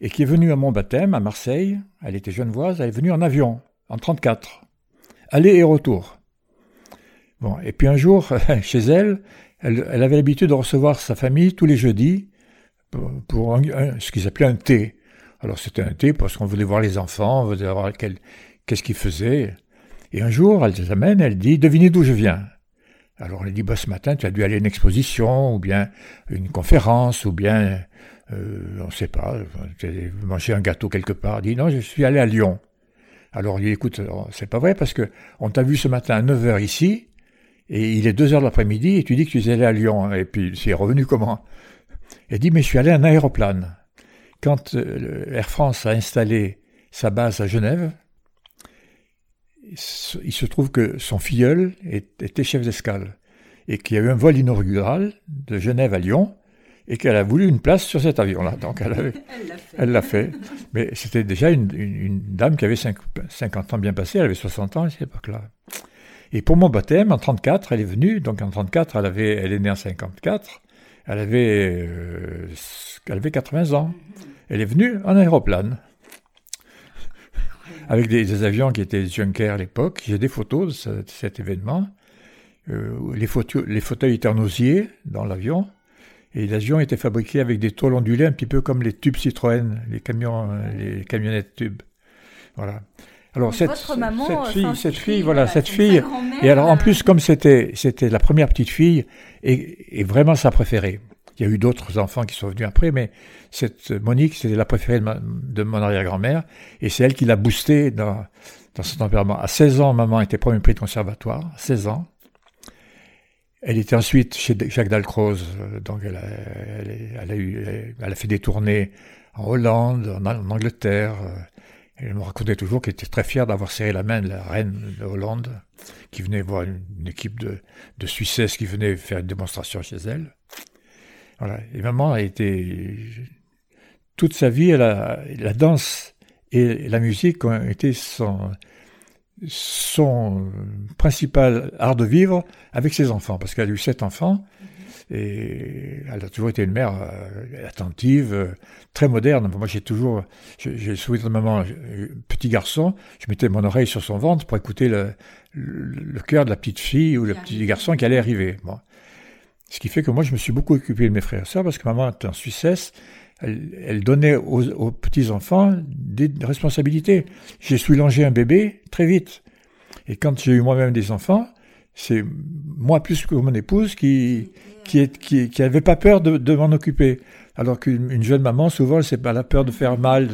et qui est venue à mon baptême à Marseille. Elle était genevoise. Elle est venue en avion en 34, aller et retour. Bon, et puis un jour, chez elle, elle, elle avait l'habitude de recevoir sa famille tous les jeudis pour ce qu'ils appelaient un thé. Alors c'était un thé parce qu'on voulait voir les enfants, on voulait voir qu'est-ce qu'ils faisaient. Et un jour, elle les amène, elle dit, devinez d'où je viens? Alors elle dit, bah, ce matin, tu as dû aller à une exposition, ou bien une conférence, ou bien, euh, on ne sait pas, tu as mangé un gâteau quelque part. Elle dit, non, je suis allé à Lyon. Alors il dit, écoute, c'est pas vrai parce que on t'a vu ce matin à 9h ici, et il est 2h de l'après-midi, et tu dis que tu es allé à Lyon. Et puis, c'est revenu comment? Elle dit, mais je suis allé en aéroplane. Quand euh, Air France a installé sa base à Genève, il se trouve que son filleul était chef d'escale et qu'il y a eu un vol inaugural de Genève à Lyon et qu'elle a voulu une place sur cet avion-là. Donc elle l'a fait. Mais c'était déjà une, dame qui avait 50 ans bien passés, elle avait 60 ans à cette époque-là. Et pour mon baptême, en 34, elle est venue, donc en 34, elle, avait, elle est née en 54, elle avait, euh, elle avait 80 ans. Elle est venue en aéroplane. avec des, avions qui étaient Junker à l'époque. J'ai des photos de, cet événement. Euh, les, fauteuils étaient en osier dans l'avion. Et l'avion était fabriqué avec des tôles ondulées, un petit peu comme les tubes Citroën, les camions, les camionnettes tubes. Voilà. Alors cette, maman, cette, fille, cette fille, voilà, cette fille. Et alors en plus, comme c'était c'était la première petite fille et, et, vraiment sa préférée. Il y a eu d'autres enfants qui sont venus après, mais cette Monique, c'était la préférée de, mon arrière-grand-mère et c'est elle qui l'a boostée dans dans son tempérament. À 16 ans, maman était premier prix de conservatoire. 16 ans. Elle était ensuite chez Jacques Dalcroze, euh, donc elle a, elle, a eu, elle a fait des tournées en Hollande, en, Angleterre. Elle me racontait toujours qu'elle était très fière d'avoir serré la main de la reine de Hollande, qui venait voir une, équipe de, de Suissesses qui venait faire une démonstration chez elle. Voilà. Et maman a été toute sa vie, la danse et la musique ont été son, son principal art de vivre avec ses enfants, parce qu'elle a eu sept enfants, et elle a toujours été une mère euh, attentive, euh, très moderne. Moi, j'ai toujours, j'ai souhaité de maman, petit garçon, je mettais mon oreille sur son ventre pour écouter le, le, cœur de la petite fille ou le petit garçon qui allait arriver. Bon. Ce qui fait que moi, je me suis beaucoup occupé de mes frères et sœurs, parce que maman était en Suissesse, elle, donnait aux, petits-enfants des responsabilités. J'ai soulangé un bébé très vite. Et quand j'ai eu moi-même des enfants, c'est moi plus que mon épouse qui qui qui, qui avait pas peur de, de m'en occuper. Alors qu'une jeune maman, souvent, c'est pas la peur de faire mal.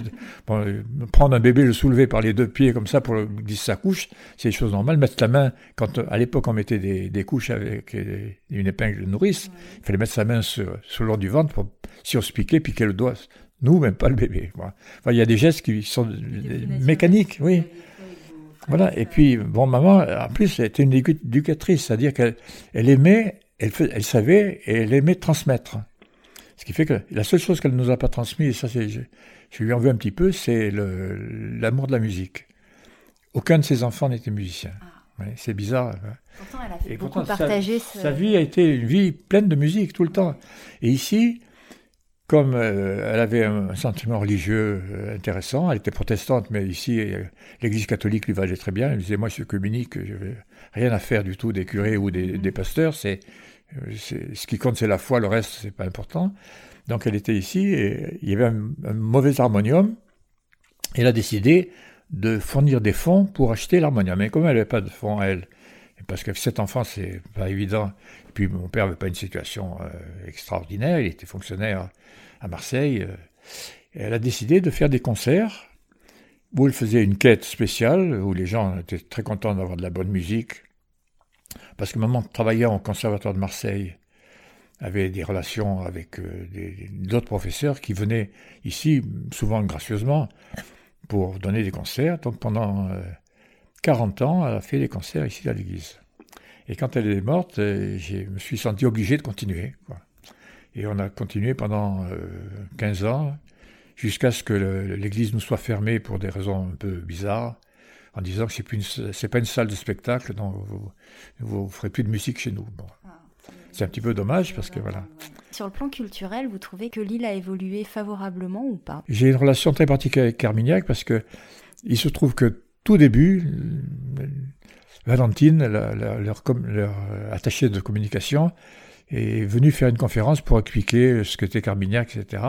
Bon, prendre un bébé, le soulever par les deux pieds comme ça pour glisser sa couche, c'est une chose normale. Mettre la main, quand à l'époque on mettait des, des, couches avec une épingle de nourrice, il fallait mettre sa main sur, sur le long du ventre pour, si on se piquait, piquer le doigt. Nous, même pas le bébé. Enfin, il y a des gestes qui sont mécaniques, oui. Voilà. Et puis, bon, maman, en plus, elle était une éducatrice, c'est-à-dire qu'elle elle aimait, elle, elle savait et elle aimait transmettre. Ce qui fait que la seule chose qu'elle ne nous a pas transmis, et ça, c'est, je, lui en veux un petit peu, c'est l'amour de la musique. Aucun de ses enfants n'était musicien. Ah. c'est bizarre. Hein. Pourtant, elle a fait beaucoup partager sa, sa vie a été une vie pleine de musique tout le temps. Et ici, comme euh, elle avait un sentiment religieux euh, intéressant, elle était protestante, mais ici, euh, l'Église catholique lui valait très bien. Elle disait, moi, je suis communique, je rien à faire du tout des curés ou des, pasteurs. C'est, ce qui compte, c'est la foi, le reste, c'est pas important. Donc, elle était ici et il y avait un, mauvais harmonium. Elle a décidé de fournir des fonds pour acheter l'harmonium. Mais comme elle n'avait pas de fonds, elle, parce que cet enfant, c'est pas évident. Et puis mon père n'avait pas une situation euh, extraordinaire, il était fonctionnaire à Marseille. Euh, elle a décidé de faire des concerts où elle faisait une quête spéciale, où les gens étaient très contents d'avoir de la bonne musique. Parce que maman travaillait au conservatoire de Marseille, avait des relations avec euh, d'autres professeurs qui venaient ici, souvent gracieusement, pour donner des concerts. Donc pendant 40 ans, elle a fait des concerts ici à l'église. Et quand elle est morte, euh, je me suis senti obligé de continuer. Et on a continué pendant 15 euh, ans, jusqu'à ce que l'église nous soit fermée pour des raisons un peu bizarres, en disant que c'est n'est pas une salle de spectacle, donc vous ne ferez plus de musique chez nous. Ah, c'est un petit peu dommage parce que voilà. Sur le plan culturel, vous trouvez que l'île a évolué favorablement ou pas? J'ai une relation très particulière avec Carmignac parce que il se trouve que tout début, Valentine, leur, attachée de communication, est venue faire une conférence pour expliquer ce qu'était Carmignac, etc.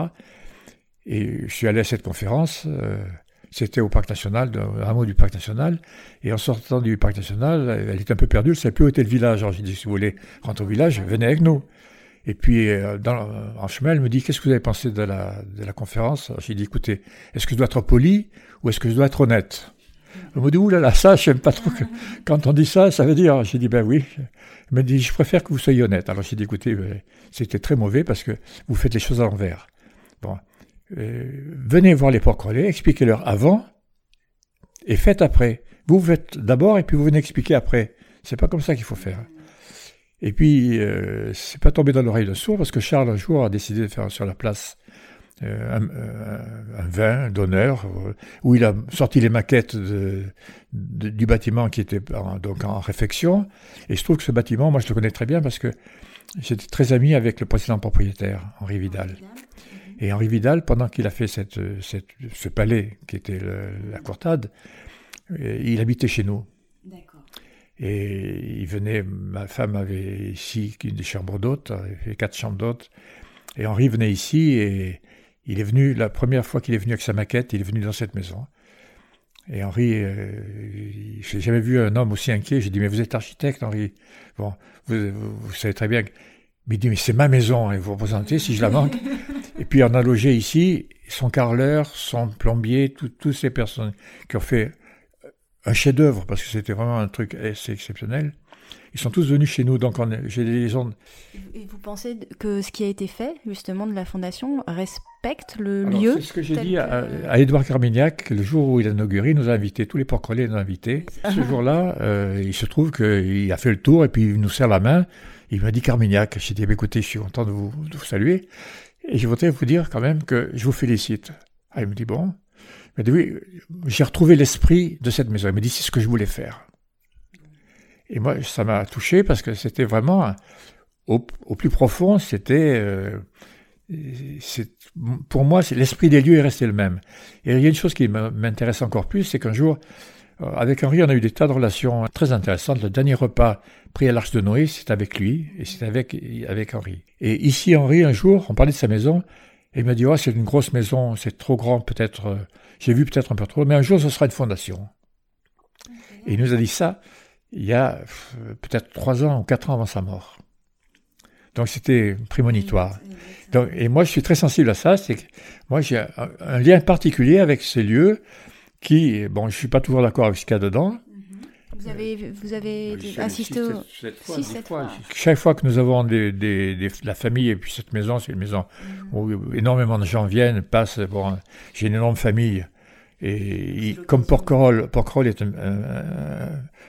Et je suis allé à cette conférence, euh, c'était au Parc National, un mot du Parc National, et en sortant du Parc National, elle était un peu perdue, elle ne savait plus où était le village. Alors j'ai dit, si vous voulez rentrer au village, venez avec nous. Et puis, euh, dans, en chemin, elle me dit, qu'est-ce que vous avez pensé de la, de la conférence? J'ai dit, écoutez, est-ce que je dois être poli ou est-ce que je dois être honnête? Elle me dit, oulala, ça, je n'aime pas trop. Que... Quand on dit ça, ça veut dire. J'ai dit, ben oui. Elle me dit, je préfère que vous soyez honnête. Alors j'ai dit, écoutez, ben, c'était très mauvais parce que vous faites les choses à l'envers. Bon. Euh, venez voir les porcs relais, expliquez-leur avant et faites après. Vous, faites d'abord et puis vous venez expliquer après. C'est pas comme ça qu'il faut faire. Et puis, euh, c'est pas tombé dans l'oreille de sourd parce que Charles, un jour, a décidé de faire sur la place euh, euh, un, vin d'honneur, où il a sorti les maquettes du bâtiment qui était en, donc en réfection. Et je trouve que ce bâtiment, moi je le connais très bien parce que j'étais très ami avec le précédent propriétaire, Henri Vidal. Et Henri Vidal, pendant qu'il a fait cette, cette, ce palais qui était la Courtade, il habitait chez nous. Et il venait, ma femme avait ici des chambres d'hôtes, avait quatre chambres d'hôtes. Et Henri venait ici et il est venu, la première fois qu'il est venu avec sa maquette, il est venu dans cette maison. Et Henri, euh, je n'ai jamais vu un homme aussi inquiet. J'ai dit, mais vous êtes architecte, Henri. Bon, vous, savez très bien. Mais il dit, mais c'est ma maison, et vous représentez si je la manque. et puis on a logé ici, son carreleur, son plombier, toutes ces personnes qui ont fait un chef-d'œuvre, parce que c'était vraiment un truc assez exceptionnel. Ils sont tous venus chez nous, donc j'ai des liaisons. Et vous pensez que ce qui a été fait, justement, de la Fondation respecte le lieu C'est ce que j'ai dit à, Édouard Carmignac, le jour où il a inauguré, il nous a invités, tous les porc-relais nous ont invités. Ce jour-là, euh, il se trouve qu'il a fait le tour et puis il nous serre la main. Il m'a dit Carmignac. J'ai dit, bah, écoutez, je suis content de vous, de vous saluer. Et je voudrais vous dire quand même que je vous félicite. Ah, il me dit, bon, il oui, j'ai retrouvé l'esprit de cette maison. Il m'a dit, c'est ce que je voulais faire. Et moi, ça m'a touché parce que c'était vraiment, au, plus profond, c'était, euh, pour moi, l'esprit des lieux est resté le même. Et il y a une chose qui m'intéresse encore plus, c'est qu'un jour, avec Henri, on a eu des tas de relations très intéressantes. Le dernier repas pris à l'Arche de Noé, c'est avec lui et c'est avec, avec Henri. Et ici, Henri, un jour, on parlait de sa maison, et il m'a dit, oh, c'est une grosse maison, c'est trop grand, peut-être, euh, j'ai vu peut-être un peu trop, mais un jour, ce sera une fondation. Et il nous a dit ça il y a euh, peut-être trois ans ou quatre ans avant sa mort. Donc c'était prémonitoire. Donc, et moi, je suis très sensible à ça. C'est que moi, j'ai un, lien particulier avec ces lieux qui, bon, je suis pas toujours d'accord avec ce qu'il y a dedans. Vous avez, vous avez assisté au... Six, sept fois. Chaque fois que nous avons des, des, la famille, et puis cette maison, c'est une maison mhm. où énormément de gens viennent, passent. Bon, j'ai une énorme famille. Et comme Porquerolles, Porquerolles est un,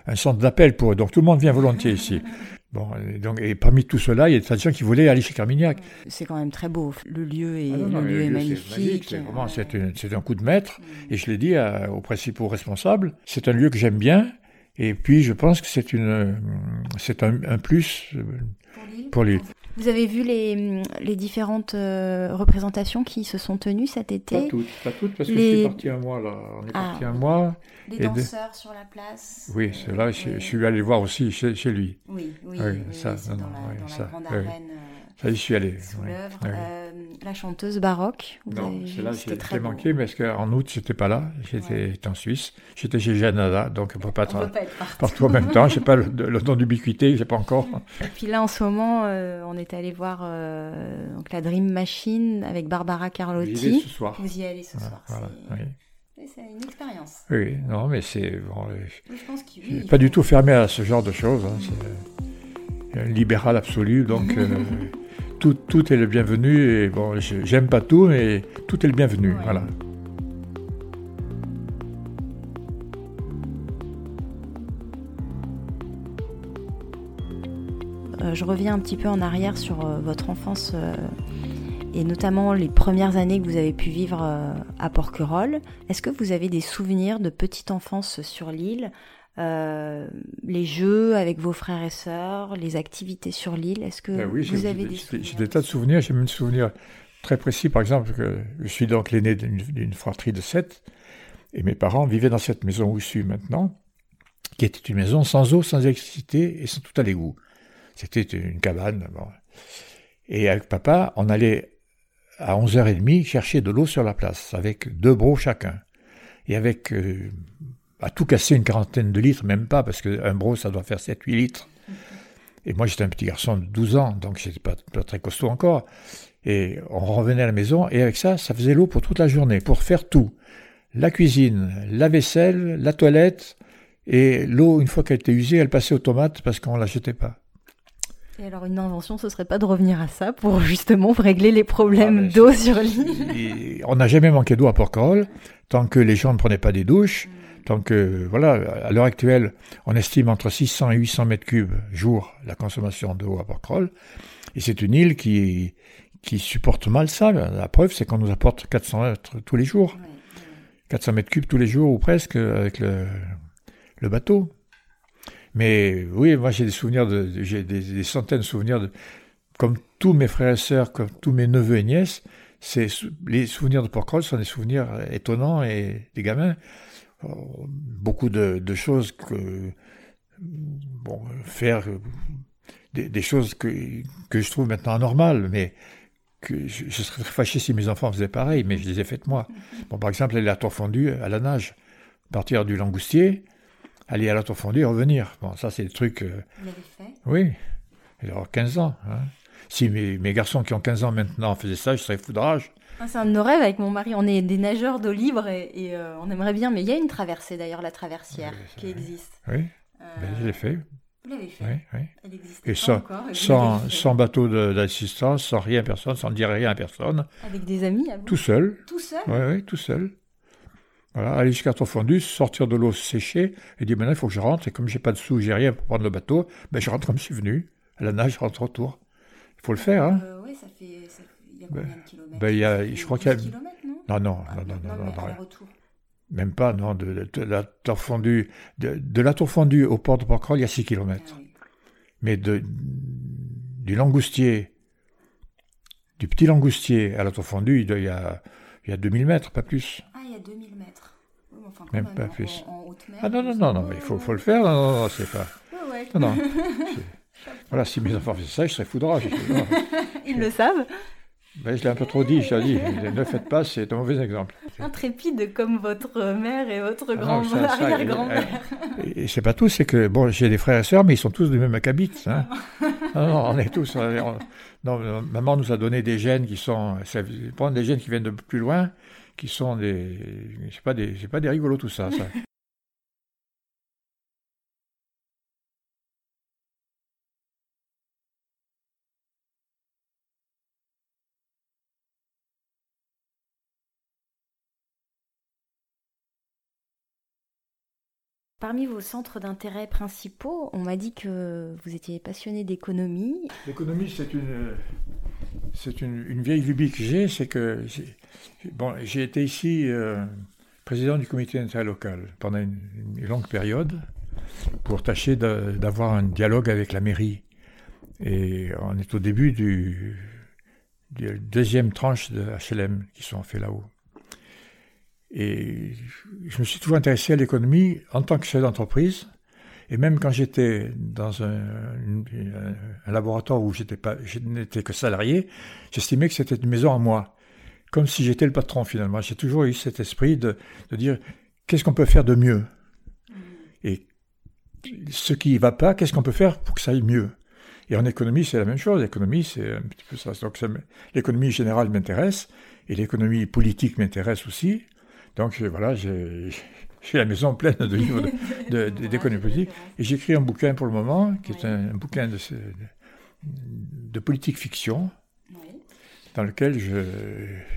un, centre d'appel pour eux, donc tout le monde vient volontiers ici. Bon, et, donc, et parmi tout cela, il y a des gens qui voulaient aller chez Carmignac. C'est quand même très beau. Le lieu est, ah le lieu est magnifique. C'est vraiment, c'est un coup de maître. Et je l'ai dit aux principaux responsables, c'est un lieu que j'aime bien. Et puis, je pense que c'est une, c'est un, un, plus pour l'île? Vous avez vu les, les différentes euh, représentations qui se sont tenues cet été Pas toutes, pas toutes parce que je suis parti un mois là. On est ah. parti un mois. Les danseurs sur la place. Oui, c'est là. Je, je, suis allé voir aussi chez, chez lui. Oui, oui, oui, ça, dans, la, dans ça, la grande arène. Ça, j'y suis allé. Euh, la chanteuse baroque. Non, c'est là j'ai manqué, mais parce qu'en août, j'étais pas là. J'étais en Suisse. J'étais chez Janada, donc on ne peut pas être, partout. en même temps. Je n'ai pas le, le don d'ubiquité, je n'ai pas encore. Et puis là, en ce moment, euh, on est allé voir euh, donc la Dream Machine avec Barbara Carlotti. Vous y allez ce soir. Vous y allez ce soir. C'est une expérience. Oui, non, mais c'est. Bon, je pense qu'il pas du tout fermé à ce genre de choses. Hein, c'est un libéral absolu, donc. tout, tout, est le bienvenu. Et bon, j'aime pas tout, mais tout est le bienvenu. Voilà. Euh, je reviens un petit peu en arrière sur euh, votre enfance euh, et notamment les premières années que vous avez pu vivre à Porquerolles. Est-ce que vous avez des souvenirs de petite enfance sur l'île euh, les jeux avec vos frères et sœurs, les activités sur l'île Est-ce que ben vous avez des souvenirs J'ai des tas de souvenirs. J'ai même des souvenirs très précis. Par exemple, que je suis donc l'aîné d'une fratrie de sept, et mes parents vivaient dans cette maison où je suis maintenant, qui était une maison sans eau, sans électricité et sans tout à l'égout. C'était une cabane. Et avec papa, on allait à 11h30 chercher de l'eau sur la place, avec deux brocs chacun. Et avec euh, à tout casser une quarantaine de litres, même pas, parce qu'un bro, ça doit faire 7-8 litres. Et moi, j'étais un petit garçon de 12 ans, donc j'étais pas, pas très costaud encore. Et on revenait à la maison, et avec ça, ça faisait l'eau pour toute la journée, pour faire tout. La cuisine, la vaisselle, la toilette, et l'eau, une fois qu'elle était usée, elle passait aux tomates parce qu'on ne la jetait pas. Et alors, une invention, ce serait pas de revenir à ça pour justement régler les problèmes ah, ben, d'eau sur l'île On n'a jamais manqué d'eau à Porquerolles, tant que les gens ne prenaient pas des douches. Donc voilà, à l'heure actuelle, on estime entre 600 et 800 mètres cubes jour la consommation d'eau à Porquerolles. Et c'est une île qui, qui supporte mal ça. La preuve, c'est qu'on nous apporte 400 mètres tous les jours. 400 mètres cubes tous les jours ou presque avec le, le bateau. Mais oui, moi j'ai des souvenirs, de, j'ai des, centaines de souvenirs, de, comme tous mes frères et sœurs, comme tous mes neveux et nièces, c'est les souvenirs de Porquerolles sont des souvenirs étonnants et des gamins beaucoup de, choses que bon faire des, choses que, que je trouve maintenant anormales, mais que je, serais très fâché si mes enfants faisaient pareil, mais je les ai faites moi. Bon, par exemple, aller à la tour fondue à la nage, partir du langoustier, aller à la tour fondue et revenir. Bon, ça, c'est des trucs. Vous l'avez fait? Oui, il 15 ans. Hein. Si mes, mes, garçons qui ont 15 ans maintenant faisaient ça, je serais fou de rage. Ah, c'est un de nos rêves avec mon mari. On est des nageurs d'eau libre et, euh, on aimerait bien. Mais il y a une traversée d'ailleurs, la traversière, qui existe. Oui, euh, ben, je l'ai fait. Vous l'avez fait Oui, oui. Elle existe et sans, encore, sans, sans, bateau d'assistance, sans rien à personne, sans dire rien à personne. Avec des amis Tout seul. Tout seul Oui, oui, tout seul. Voilà, aller jusqu'à Fondu, sortir de l'eau séchée et dire maintenant il faut que je rentre. Et comme j'ai pas de sous, j'ai rien pour prendre le bateau, ben je rentre comme je suis venu. À la nage, je rentre retour. Il faut le faire, hein. Euh, oui, ça fait, ça fait, Il y a combien de kilomètres ben, y a, Je crois qu'il y a. non Non, non, ah, non, non, non, non, non, retour. Même pas, non, de, de, la tour fondue, de, de, la tour fondue au port de Porquerolles, il y a 6 km. Ah, oui. Mais de, du langoustier, du petit langoustier à la tour fondue, il y a, il y a 2000 mètres, pas plus. Ah, il y a 2000 mètres. enfin, même, même pas en, plus. En, en mer, ah non, non, non, non, il faut, faut le faire. Non, non, non c'est pas. Ouais, ouais. Non, non. voilà, si mes enfants faisaient ça, je serais fou de rage. Ils le savent ben, je l'ai un peu trop dit, je l'ai dit. Ne le faites pas, c'est un mauvais exemple. Intrépide comme votre mère et votre grand arrière-grand-mère. Et, c'est pas tout, c'est que bon, j'ai des frères et sœurs, mais ils sont tous du même acabit. Hein. non, non, on est tous. non, maman nous a donné des gènes qui sont, prendre des gènes qui viennent de plus loin, qui sont des, c'est pas des, c'est pas des rigolos tout ça. ça. Parmi vos centres d'intérêt principaux, on m'a dit que vous étiez passionné d'économie. L'économie, c'est une, c'est une, vieille lubie que j'ai, c'est que bon, j'ai été ici euh, président du comité interlocal pendant une, longue période pour tâcher d'avoir un dialogue avec la mairie. Et on est au début du, du deuxième tranche de HLM qui sont faits là-haut. Et je me suis toujours intéressé à l'économie en tant que chef d'entreprise. Et même quand j'étais dans un, laboratoire où je n'étais que salarié, j'estimais que c'était une maison à moi, comme si j'étais le patron finalement. J'ai toujours eu cet esprit de, de dire qu'est-ce qu'on peut faire de mieux, et ce qui ne va pas, qu'est-ce qu'on peut faire pour que ça aille mieux? Et en économie, c'est la même chose. L'économie, c'est un petit peu ça. Donc l'économie générale m'intéresse, et l'économie politique m'intéresse aussi. Donc voilà, j'ai la maison pleine de livres d'économie politique. Et j'écris un bouquin pour le moment, qui est un, bouquin de, de, politique fiction, dans lequel je,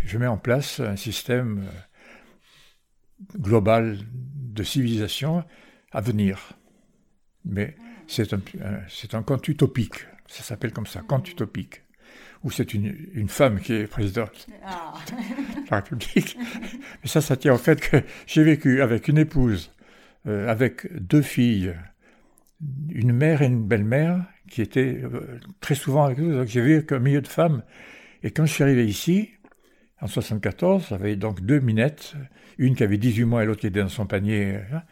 je, mets en place un système euh, global de civilisation à venir. Mais c'est un, c'est un conte utopique. Ça s'appelle comme ça, conte utopique où c'est une, une, femme qui est présidente ah. de la République. Mais ça, ça tient au fait que j'ai vécu avec une épouse, euh, avec deux filles, une mère et une belle-mère, qui étaient euh, très souvent avec nous. Donc j'ai vécu un milieu de femmes. Et quand je suis arrivé ici, en 74, j'avais donc deux minettes, une qui avait 18 mois et l'autre qui était dans son panier. Hein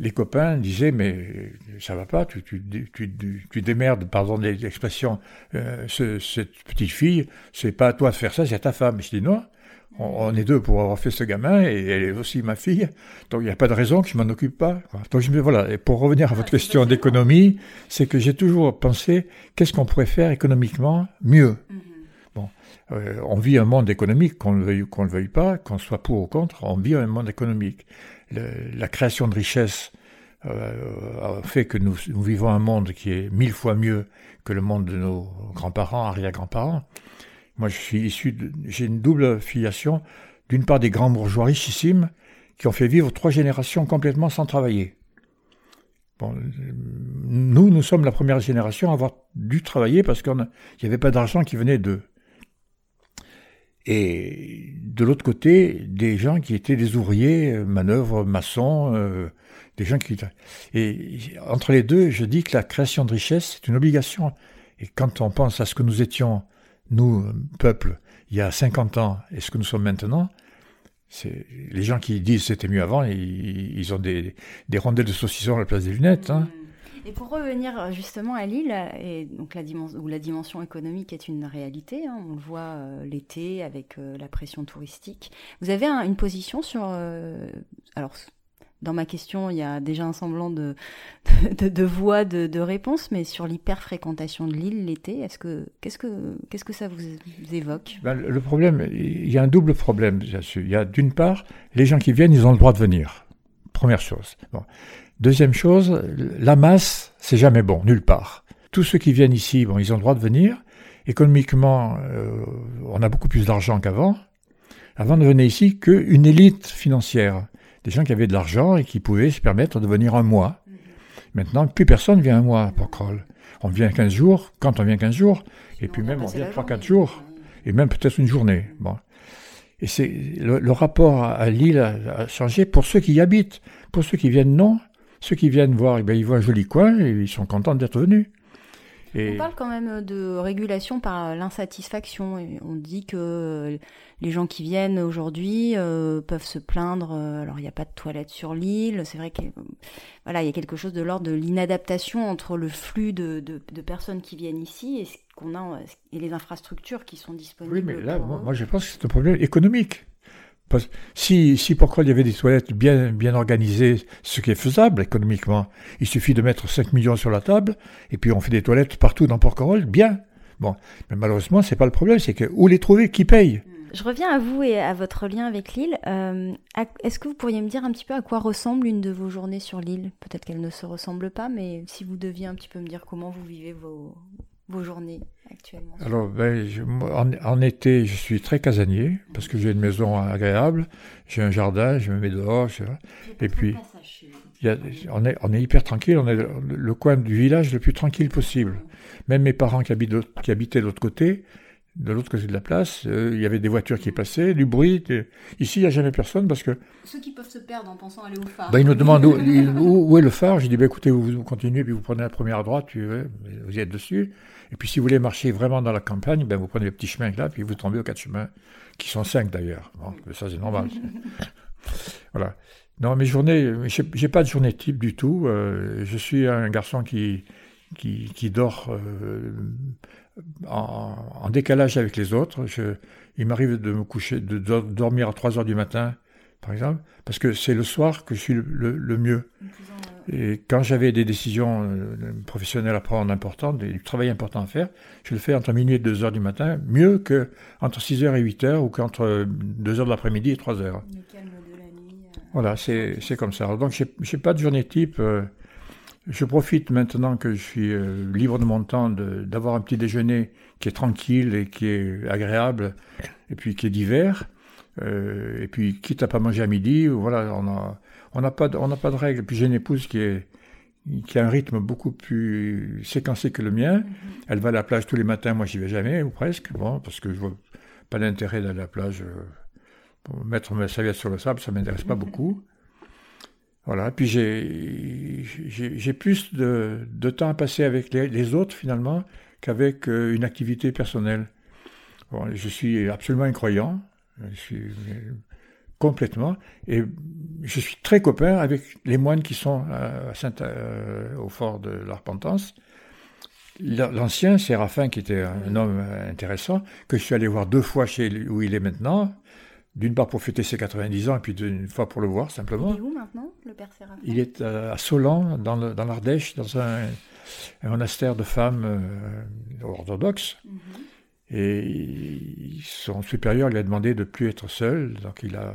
les copains disaient mais ça va pas, tu, tu, tu, tu démerdes, pardon l'expression, euh, cette petite fille, c'est pas à toi de faire ça, c'est à ta femme. Je dis non, on, est deux pour avoir fait ce gamin et elle est aussi ma fille, donc il n'y a pas de raison que je m'en occupe pas. Donc je me voilà. Et pour revenir à votre question d'économie, c'est que j'ai toujours pensé qu'est-ce qu'on pourrait faire économiquement mieux? Mm-hmm. Bon, euh, on vit un monde économique, qu'on le veuille ou qu'on le veuille pas, qu'on soit pour ou contre, on vit un monde économique la création de richesses euh, fait que nous, vivons un monde qui est mille fois mieux que le monde de nos grands-parents, arrière-grands-parents. Moi, je suis issu, j'ai une double filiation. D'une part, des grands bourgeois richissimes qui ont fait vivre trois générations complètement sans travailler. Bon, nous, nous sommes la première génération à avoir dû travailler parce qu'il n'y avait pas d'argent qui venait d'eux. Et de l'autre côté, des gens qui étaient des ouvriers, euh, manœuvres, maçons, euh, des gens qui... Et entre les deux, je dis que la création de richesse, c'est une obligation. Et quand on pense à ce que nous étions, nous, peuple, il y a 50 ans, et ce que nous sommes maintenant, les gens qui disent c'était mieux avant, ils, ils ont des, des rondelles de saucisson à la place des lunettes. Hein. Et pour revenir euh, justement à Lille, et donc la dimension, où la dimension économique est une réalité, hein, on le voit euh, l'été avec euh, la pression touristique. Vous avez une position sur, alors dans ma question, il y a déjà un semblant de, de, de voie de, réponse, mais sur l'hyperfréquentation de l'île l'été, est-ce que qu'est-ce que qu'est-ce que ça vous, évoque? Ben, Le problème, il y a un double problème là-dessus. Il y a d'une part, les gens qui viennent, ils ont le droit de venir. Première chose. Deuxième chose, la masse, c'est jamais bon, nulle part. Tous ceux qui viennent ici, bon, ils ont le droit de venir. Économiquement, euh, on a beaucoup plus d'argent qu'avant. Avant ne venait ici qu'une élite financière, des gens qui avaient de l'argent et qui pouvaient se permettre de venir un mois. Maintenant, plus personne vient un mois à Porquerolles. On vient 15 jours, quand on vient 15 jours, et puis même on vient 3-4 jours, et même peut-être une journée. Bon. Et c'est le, rapport à, l'île a, changé pour ceux qui y habitent. Pour ceux qui viennent, non. Ceux qui viennent voir, eh bien, ils voient un joli coin et ils sont contents d'être venus. Et... On parle quand même de régulation par l'insatisfaction. On dit que les gens qui viennent aujourd'hui euh, peuvent se plaindre. Euh, alors il n'y a pas de toilettes sur l'île. C'est vrai qu'il voilà, il y a quelque chose de l'ordre de l'inadaptation entre le flux de, de, de, personnes qui viennent ici et ce qu'on a et les infrastructures qui sont disponibles. Oui, mais là, moi, je pense que c'est un problème économique si, si pourquoi il y avait des toilettes bien, bien organisées, ce qui est faisable économiquement, il suffit de mettre 5 millions sur la table, et puis on fait des toilettes partout dans Porquerolles, bien. Bon, mais malheureusement, c'est pas le problème, c'est que où les trouver, qui paye? Je reviens à vous et à votre lien avec l'île. Euh, Est-ce que vous pourriez me dire un petit peu à quoi ressemble une de vos journées sur l'île Peut-être qu'elle ne se ressemble pas, mais si vous deviez un petit peu me dire comment vous vivez vos, vos journées actuellement Alors, ben, en, été, je suis très casanier parce que j'ai une maison agréable, j'ai un jardin, je me mets dehors, et puis y a, on, est, on est hyper tranquille, on est le, coin du village le plus tranquille possible. Même mes parents qui, habitent, qui habitaient de l'autre côté, de l'autre côté de la place, euh, il y avait des voitures qui passaient, du bruit. Ici, il n'y a jamais personne parce que... Ceux qui peuvent se perdre en pensant aller au phare. Ben, ils nous demandent où, est le phare? J'ai dit, ben, écoutez, vous, vous, continuez, puis vous prenez la première à droite, vous y êtes dessus. Et puis si vous voulez marcher vraiment dans la campagne, ben, vous prenez le petit chemin là, puis vous tombez aux quatre chemins, qui sont cinq d'ailleurs. Ça c'est normal. voilà. Non, mes journées, j'ai pas de journée type du tout. Euh, je suis un garçon qui, qui, qui dort euh, en, décalage avec les autres. Il m'arrive de me coucher, de dormir à 3 heures du matin, par exemple, parce que c'est le soir que je suis le, mieux. Et quand j'avais des décisions euh, professionnelles à prendre importantes, du travail important à faire, je le fais entre minuit et 2 heures du matin, mieux que entre 6 heures et 8 heures ou qu'entre 2 heures de l'après-midi et 3 heures. Le calme de la nuit. Euh, voilà, c'est comme ça. Donc, je n'ai pas de journée type. Euh, je profite maintenant que je suis libre de mon temps d'avoir un petit déjeuner qui est tranquille et qui est agréable et puis qui est divers. et puis, quitte à pas manger à midi, voilà, on a on n'a pas, de, on n'a pas de règles. Puis j'ai une épouse qui est qui a un rythme beaucoup plus séquencé que le mien. Mm-hmm. Elle va à la plage tous les matins, moi j'y vais jamais, ou presque, bon, parce que je vois pas d'intérêt d'aller à la plage euh, pour mettre ma serviette sur le sable, ça m'intéresse pas mm-hmm. beaucoup. Voilà, puis j'ai, j'ai, plus de, de, temps à passer avec les, autres finalement qu'avec euh, une activité personnelle. Bon, je suis absolument incroyant, je suis complètement. Et je suis très copain avec les moines qui sont à Saint, euh, au fort de l'Arpentance. L'ancien Séraphin, qui était un homme intéressant, que je suis allé voir deux fois chez lui, où il est maintenant, d'une part pour fêter ses 90 ans, et puis une fois pour le voir simplement. Il est où maintenant, le père Séraphin? Il est à Solan, dans l'Ardèche, dans, un, monastère de femmes euh, orthodoxes. Mhm. Et son supérieur lui a demandé de plus être seul, donc il a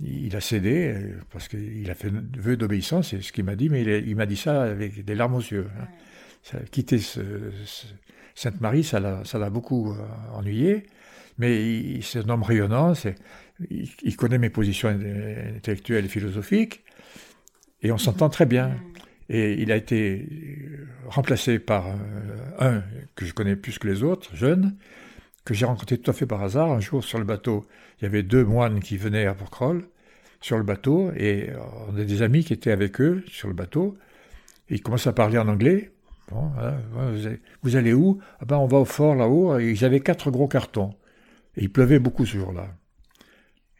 il a cédé euh, parce qu'il a fait vœu d'obéissance, c'est ce qu'il m'a dit, mais il, m'a dit ça avec des larmes aux yeux. Hein. quitter Sainte-Marie, ça l'a beaucoup euh, ennuyé, mais c'est un homme rayonnant, il, connaît mes positions intellectuelles et philosophiques, et on s'entend très bien. Et il a été euh, remplacé par un que je connais plus que les autres, jeune, que j'ai rencontré tout à fait par hasard. Un jour, sur le bateau, il y avait deux moines qui venaient à Porquerolles sur le bateau, et euh, on a des amis qui étaient avec eux sur le bateau, et ils commencent à parler en anglais. Bon, vous, allez, où? Ah ben, On va au fort là-haut, ils avaient quatre gros cartons. Et il pleuvait beaucoup ce jour-là.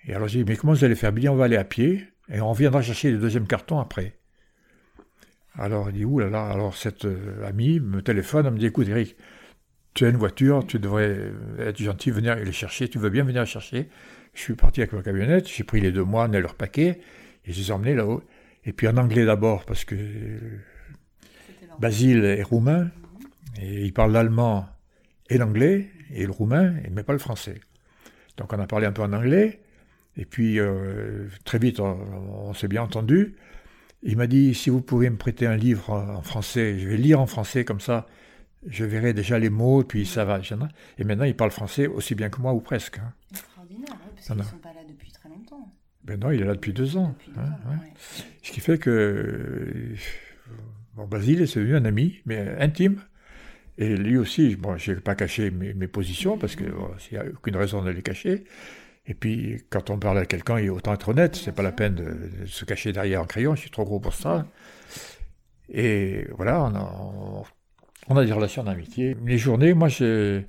Et alors j'ai dit, mais comment vous allez faire? Bien, on va aller à pied et on reviendra chercher le deuxième carton après. Alors il dit, ouh là là, alors cette euh, amie me téléphone, elle me dit, écoute Eric, tu as une voiture, tu devrais être gentil, venir les chercher, tu veux bien venir les chercher? Je suis parti avec ma camionnette, j'ai pris les deux moines et leur paquet, et je les ai emmenés là-haut. Et puis en anglais d'abord, parce que Basile est roumain, et il parle l'allemand et l'anglais, et le roumain, mais pas le français. Donc on a parlé un peu en anglais, et puis euh, très vite on, s'est bien entendu. Il m'a dit si vous pouvez me prêter un livre en français, je vais lire en français comme ça, je verrai déjà les mots, puis ça va. Et maintenant il parle français aussi bien que moi ou presque. Hein. Extraordinaire, parce qu'ils ne sont pas là depuis très longtemps. Ben non, il est là depuis deux ans. Hein, Ce qui fait que bon, Basile est devenu un ami, mais intime. Et lui aussi, bon, je n'ai pas caché mes, positions parce qu'il n'y a aucune raison de les cacher. Et puis, quand on parle à quelqu'un, il est autant être honnête. C'est pas la peine de, se cacher derrière un crayon. Je suis trop gros pour ça. Et voilà, on a, on a des relations d'amitié. Les journées, moi, je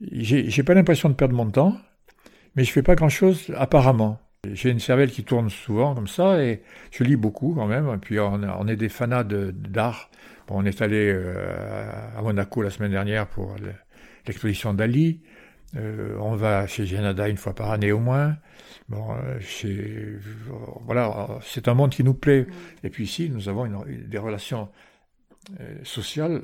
j'ai pas l'impression de perdre mon temps, mais je fais pas grand chose apparemment. J'ai une cervelle qui tourne souvent comme ça et je lis beaucoup quand même. Et puis on, est des fanats d'art. on est allé euh, à Monaco la semaine dernière pour l'exposition d'Ali. Euh, on va chez Genada une fois par année au moins. Bon, euh, voilà, c'est un monde qui nous plaît. Et puis ici, nous avons des relations sociales.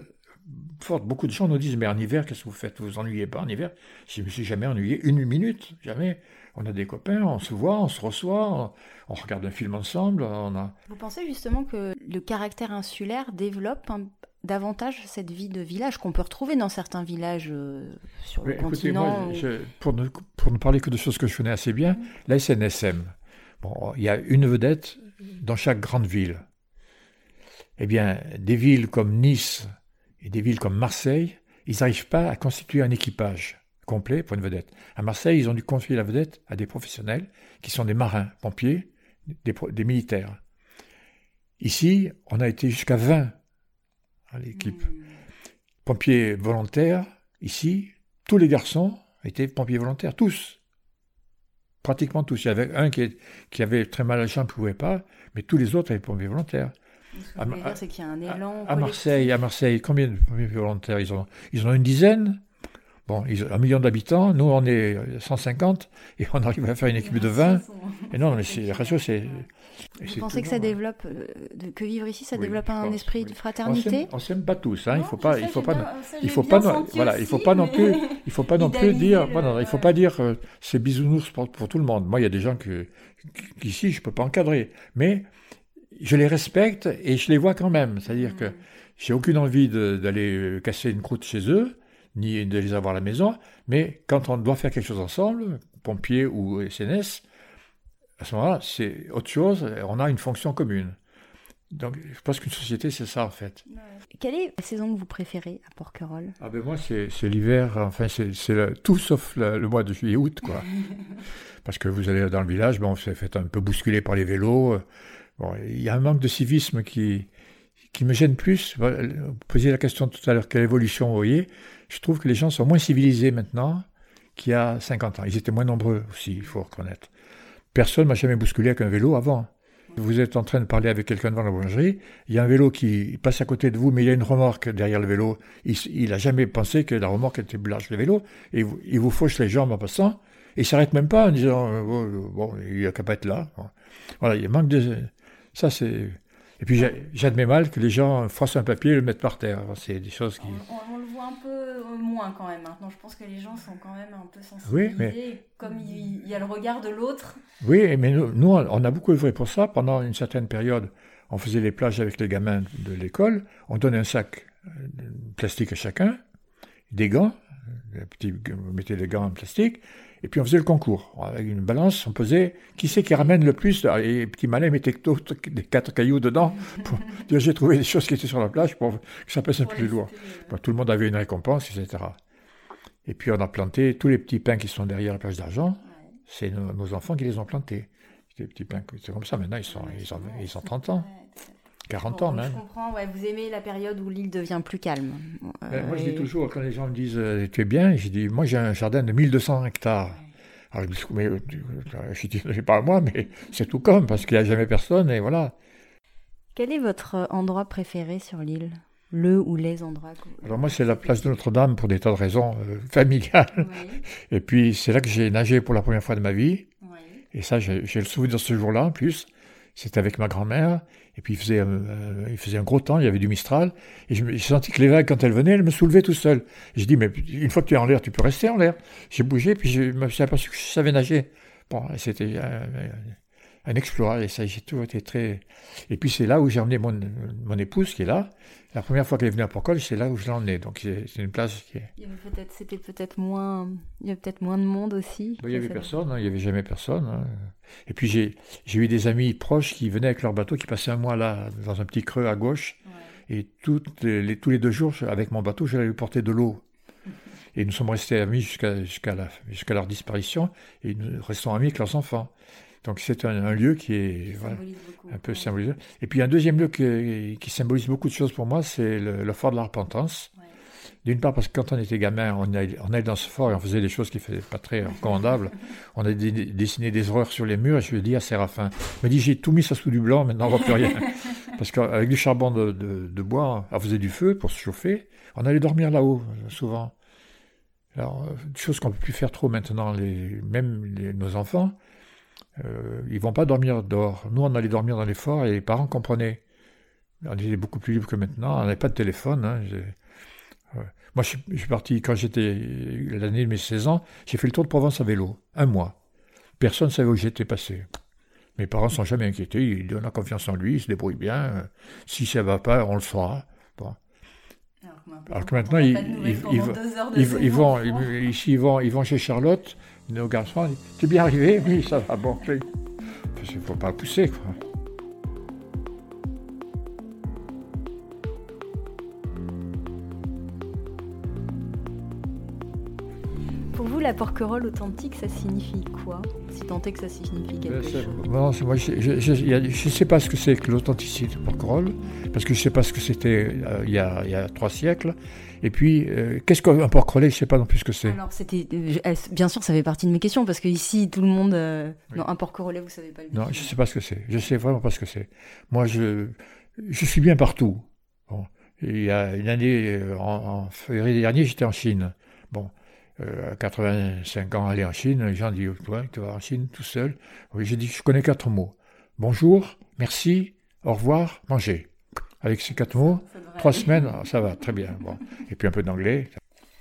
Beaucoup de gens nous disent, mais en hiver, qu'est-ce que vous faites? Vous vous ennuyez pas en hiver? Je ne me suis jamais ennuyé une minute, jamais on a des copains, on se voit, on se reçoit, on, regarde un film ensemble. On a... Vous pensez justement que le caractère insulaire développe davantage cette vie de village qu'on peut retrouver dans certains villages euh, sur le continent pour, ne, pour, ne, parler que de choses que je connais assez bien, la SNSM, bon, il y a une vedette dans chaque grande ville. Eh bien, des villes comme Nice et des villes comme Marseille, ils n'arrivent pas à constituer un équipage complet pour une vedette. À Marseille, ils ont dû confier la vedette à des professionnels qui sont des marins, pompiers, des, militaires. Ici, on a été jusqu'à 20 à l'équipe. Hmm. Pompiers volontaires, ici, tous les garçons étaient pompiers volontaires, tous. Pratiquement tous. Il y avait un qui, qui avait très mal à la jambe, ne pouvait pas, mais tous les autres avaient pompiers volontaires. Ce qu'il y a un élan. À, Marseille, à Marseille, combien de volontaires ils ont? Ils en ont une dizaine. Bon, ils ont un million d'habitants, nous on est 150 et on arrive à faire une équipe de 20. Et non, mais c'est, ratio, c'est. Vous pensez que ça développe, euh, que vivre ici, ça développe un esprit de fraternité? On s'aime pas tous, hein. il faut pas, il faut pas, il faut pas, voilà, il faut pas non plus, il faut pas non plus dire, voilà, il faut pas dire euh, c'est bisounours pour, pour, tout le monde. Moi, il y a des gens que, qu'ici je peux pas encadrer, mais je les respecte et je les vois quand même. C'est-à-dire que j'ai aucune envie d'aller casser une croûte chez eux ni de les avoir à la maison, mais quand on doit faire quelque chose ensemble, pompiers ou SNS, à ce moment-là, c'est autre chose, on a une fonction commune. Donc, je pense qu'une société, c'est ça en fait. Quelle est la saison que vous préférez à Porquerolles? Ah ben moi, c'est l'hiver, enfin, c'est tout sauf le, mois de juillet-août, quoi. Parce que vous allez dans le village, bon, on s'est fait un peu bousculer par les vélos. Il y a un manque de civisme qui, qui me gêne plus. Vous posiez la question tout à l'heure, quelle évolution vous voyez? Je trouve que les gens sont moins civilisés maintenant qu'il y a 50 ans. Ils étaient moins nombreux aussi, il faut reconnaître. Ton m'a jamais bousculé avec un vélo avant. Vous êtes en train de parler avec quelqu'un devant la boulangerie, il y a un vélo qui passe à côté de vous, mais il y a une remorque derrière le vélo. Il n'a jamais pensé que la remorque était large le vélo, et il vous fauche les jambes en passant, et il s'arrête même pas en disant, euh, bon, il a qu'à pas être là. Voilà, il manque de... Ça, c'est... Et puis j'admets mal que les gens froissent un papier et le mettent par terre. C'est des choses qui un peu euh, moins quand même maintenant. Je pense que les gens sont quand même un peu sensibilisés. Oui, mais... Comme il, y a le regard de l'autre. Oui, mais nous, nous, on a beaucoup œuvré pour ça. Pendant une certaine période, on faisait les plages avec les gamins de l'école. On donnait un sac euh, plastique à chacun, des gants. Les petits, on mettait les gants en plastique. Et puis on faisait le concours. Avec une balance, on posait qui c'est qui ramène le plus. Les petits malins mettaient des quatre cailloux dedans. Pour dire j'ai trouvé des choses qui étaient sur la plage pour que ça pèse un peu plus lourd. tout le monde avait une récompense, etc. Et puis on a planté tous les petits pins qui sont derrière la plage d'argent. C'est nos, enfants qui les ont plantés. Les petits pins, c'est comme ça. Maintenant, ils sont, ils ont, ils ont 30 ans. 40 ans même. Je comprends, ouais, vous aimez la période où l'île devient plus calme. Ben, moi, je dis toujours, quand les gens me disent euh, Tu es bien, je dis Moi, j'ai un jardin de 1200 hectares. Alors, mais, euh, je dis, c'est pas à moi, mais c'est tout comme, parce qu'il n'y a jamais personne, et voilà. Quel est votre endroit préféré sur l'île? Le ou les endroits Alors moi, c'est la place de Notre-Dame pour des tas de raisons euh, familiales. Et puis, c'est là que j'ai nagé pour la première fois de ma vie. Et ça, j'ai le souvenir de ce jour-là, en plus. C'était avec ma grand-mère. Et puis, il faisait, euh, il faisait un gros temps, il y avait du Mistral. Et j'ai senti que les vagues, quand elles venaient, elles me soulevaient tout seul. J'ai dit, mais une fois que tu es en l'air, tu peux rester en l'air. J'ai bougé, puis je me suis aperçu que je savais nager. Bon, c'était un exploit. Et ça, j'ai toujours été très. Et puis c'est là où j'ai emmené mon, mon épouse qui est là. La première fois qu'elle est venue à Porcol, c'est là où je l'ai emmenée. Donc c'est une place qui est. C'était peut-être moins. Il y avait peut-être moins de monde aussi. il n'y avait personne, hein, il n'y avait jamais personne. Hein. Et puis j'ai eu des amis proches qui venaient avec leur bateau, qui passaient un mois là, dans un petit creux à gauche. Et toutes les, tous les deux jours, avec mon bateau, j'allais lui porter de l'eau. Et nous sommes restés amis jusqu'à jusqu'à leur disparition. Et nous restons amis avec leurs enfants. Donc c'est un, lieu qui est un peu symbolisé. Et puis un deuxième lieu qui, symbolise beaucoup de choses pour moi, c'est le, fort de la Repentance. D'une part parce que quand on était gamin, on allait, dans ce fort et on faisait des choses qui ne pas très recommandables. on a dessiné des horreurs sur les murs et je lui ai dit à Séraphin, il m'a dit j'ai tout mis ça sous du blanc, maintenant on ne voit plus rien. parce qu'avec du charbon de, bois, on faisait du feu pour se chauffer, on allait dormir là-haut souvent. Alors, des choses qu'on ne peut plus faire trop maintenant, les, même nos enfants, euh, ils vont pas dormir dehors. Nous, on allait dormir dans les forts et les parents comprenaient. On était beaucoup plus libres que maintenant. On n'avait pas de téléphone. Hein. Moi, je suis, parti, quand j'étais l'année de mes 16 ans, j'ai fait le tour de Provence à vélo, un mois. Personne ne savait où j'étais passé. Mes parents ne sont jamais inquiétés, ils donnent confiance en lui, il se débrouille bien. Si ça ne va pas, on le saura. Bon. Alors que maintenant, ils, vont, ici, ils vont, ils vont chez Charlotte, nos garçons disent T'es bien arrivé? Oui, ça va, bon. Il ne faut pas pousser, quoi. La porquerolle authentique, ça signifie quoi? Si tant est que ça signifie quelque ben, chose. Non, moi, je ne sais pas ce que c'est que l'authenticité de porquerolle, parce que je ne sais pas ce que c'était euh, il, y a, trois siècles. Et puis, euh, qu'est-ce qu'un porc-relais Je ne sais pas non plus ce que c'est. Alors, c'était, euh, bien sûr, ça fait partie de mes questions, parce que ici, tout le monde. Non, un porc-relais, vous ne savez pas le Non, je ne sais pas ce que c'est. Je ne sais vraiment pas ce que c'est. Moi, je, je suis bien partout. Bon. Il y a une année, en, en février dernier, j'étais en Chine. Bon. À 85 ans, aller en Chine, les gens disent Toi, tu vas en Chine tout seul? Oui, j'ai dit Je connais quatre mots. Bonjour, merci, au revoir, manger. Avec ces quatre mots, trois semaines, ça va, très bien. Bon. Et puis un peu d'anglais.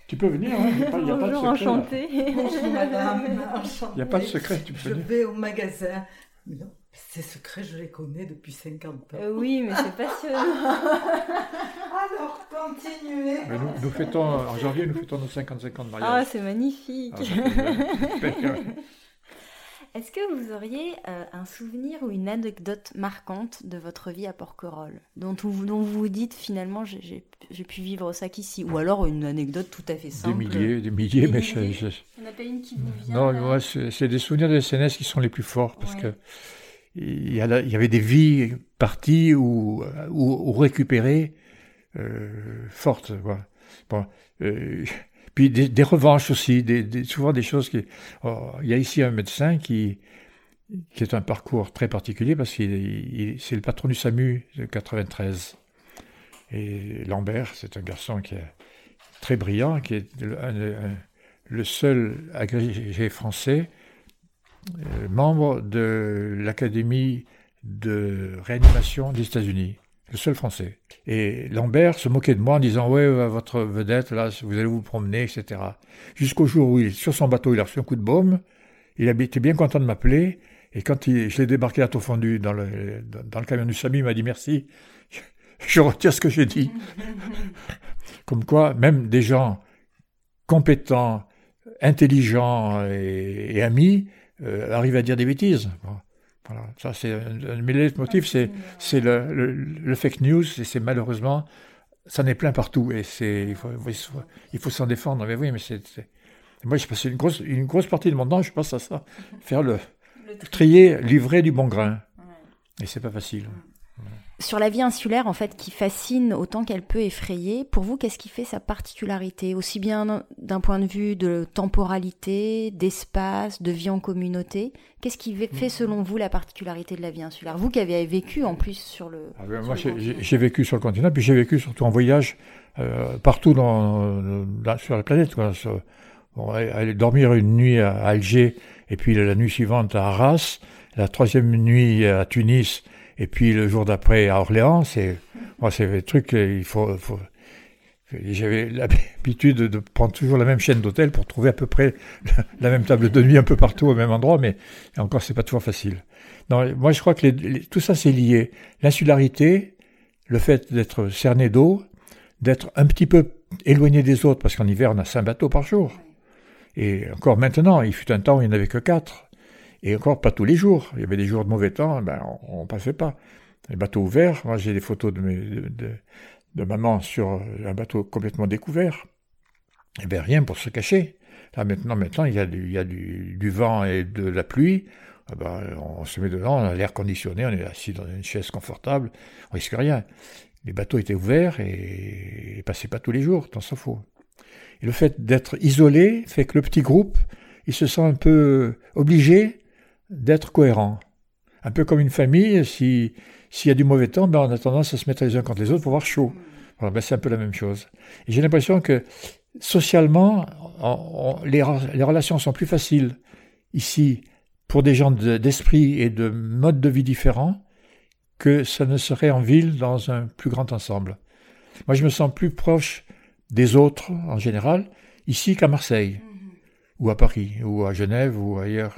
Tu peux venir, hein, il n'y a, pas, y a pas de secret. Enchantée. Bonjour madame, Il n'y a pas de secret, tu peux Je vais au magasin. non, ces secrets, je les connais depuis 50 ans. Euh, oui, mais c'est passionnant. Alors, continuez. Mais nous, nous, fêtons, en janvier, nous fêtons nos 55 ans de mariage. Ah, c'est magnifique. Ah, est-ce que vous auriez euh, un souvenir ou une anecdote marquante de votre vie à Porquerolles dont, dont vous vous dites finalement j'ai pu vivre ça qu'ici? Ou alors une anecdote tout à fait simple Des milliers, des milliers, mais je, je... Il n'y en a pas une qui vous vient Non, moi, c'est des souvenirs de SNS qui sont les plus forts parce que il y, avait des vies parties ou, récupérées euh, fortes. Euh, puis des, revanches aussi, souvent des choses qui... Oh, il y a ici un médecin qui, qui est un parcours très particulier parce qu'il c'est le patron du SAMU de 93. Et Lambert, c'est un garçon qui est très brillant, qui est le, seul agrégé français, membre de l'Académie de réanimation des États-Unis le seul français. Et Lambert se moquait de moi en disant Ouais, votre vedette, là, vous allez vous promener, etc. Jusqu'au jour où, il, sur son bateau, il a reçu un coup de baume. Il était bien content de m'appeler. Et quand il, je l'ai débarqué à taux fondu dans le, dans le camion du Samy, il m'a dit Merci. Je retire ce que j'ai dit. Comme quoi, même des gens compétents, intelligents et, amis euh, arrivent à dire des bêtises. Voilà, ça c'est mes c'est c'est le, le, fake news et c'est malheureusement ça n'est plein partout et c'est il faut, il faut s'en défendre. Mais oui, mais c'est moi j'ai passé une grosse une grosse partie de mon temps, je passe à ça, faire le, trier, livrer du bon grain. Et c'est pas facile. Sur la vie insulaire, en fait, qui fascine autant qu'elle peut effrayer, pour vous, qu'est-ce qui fait sa particularité? Aussi bien d'un point de vue de temporalité, d'espace, de vie en communauté Qu'est-ce qui fait, selon vous, la particularité de la vie insulaire? Vous qui avez vécu, en plus, sur le. Ah ben, moi, j'ai vécu sur le continent, puis j'ai vécu surtout en voyage euh, partout dans, sur la planète. Quoi. aller dormir une nuit à Alger, et puis la nuit suivante à Arras, la troisième nuit à Tunis, et puis le jour d'après à Orléans, c'est moi c'est des trucs il faut, j'avais l'habitude de prendre toujours la même chaîne d'hôtel pour trouver à peu près la même table de nuit un peu partout au même endroit, mais encore c'est pas toujours facile. Moi je crois que tout ça c'est lié. L'insularité, le fait d'être cerné d'eau, d'être un petit peu éloigné des autres, parce qu'en hiver on a cinq bateaux par jour. Et encore maintenant, il fut un temps où il n'y en avait que quatre. Et encore pas tous les jours. Il y avait des jours de mauvais temps, ben on, ne passait pas. Les bateaux ouverts, moi j'ai des photos de, de, maman sur un bateau complètement découvert. Il n'y avait rien pour se cacher. Là maintenant, maintenant il y a du, vent et de la pluie. Ah ben, on se met dedans, on a l'air conditionné, on est assis dans une chaise confortable, on risque rien. Les bateaux étaient ouverts et, et passaient pas tous les jours, tant s'en faut. Et le fait d'être isolé fait que le petit groupe, il se sent un peu obligé d'être cohérent. Un peu comme une famille, si s'il y a du mauvais temps, ben on a tendance à se mettre les uns contre les autres pour avoir chaud. Voilà, ben c'est un peu la même chose. Et j'ai l'impression que socialement, les, les, relations sont plus faciles ici pour des gens d'esprit et de mode de vie différents que ça ne serait en ville dans un plus grand ensemble. Moi, je me sens plus proche des autres en général ici qu'à Marseille, ou à Paris, ou à Genève, ou ailleurs.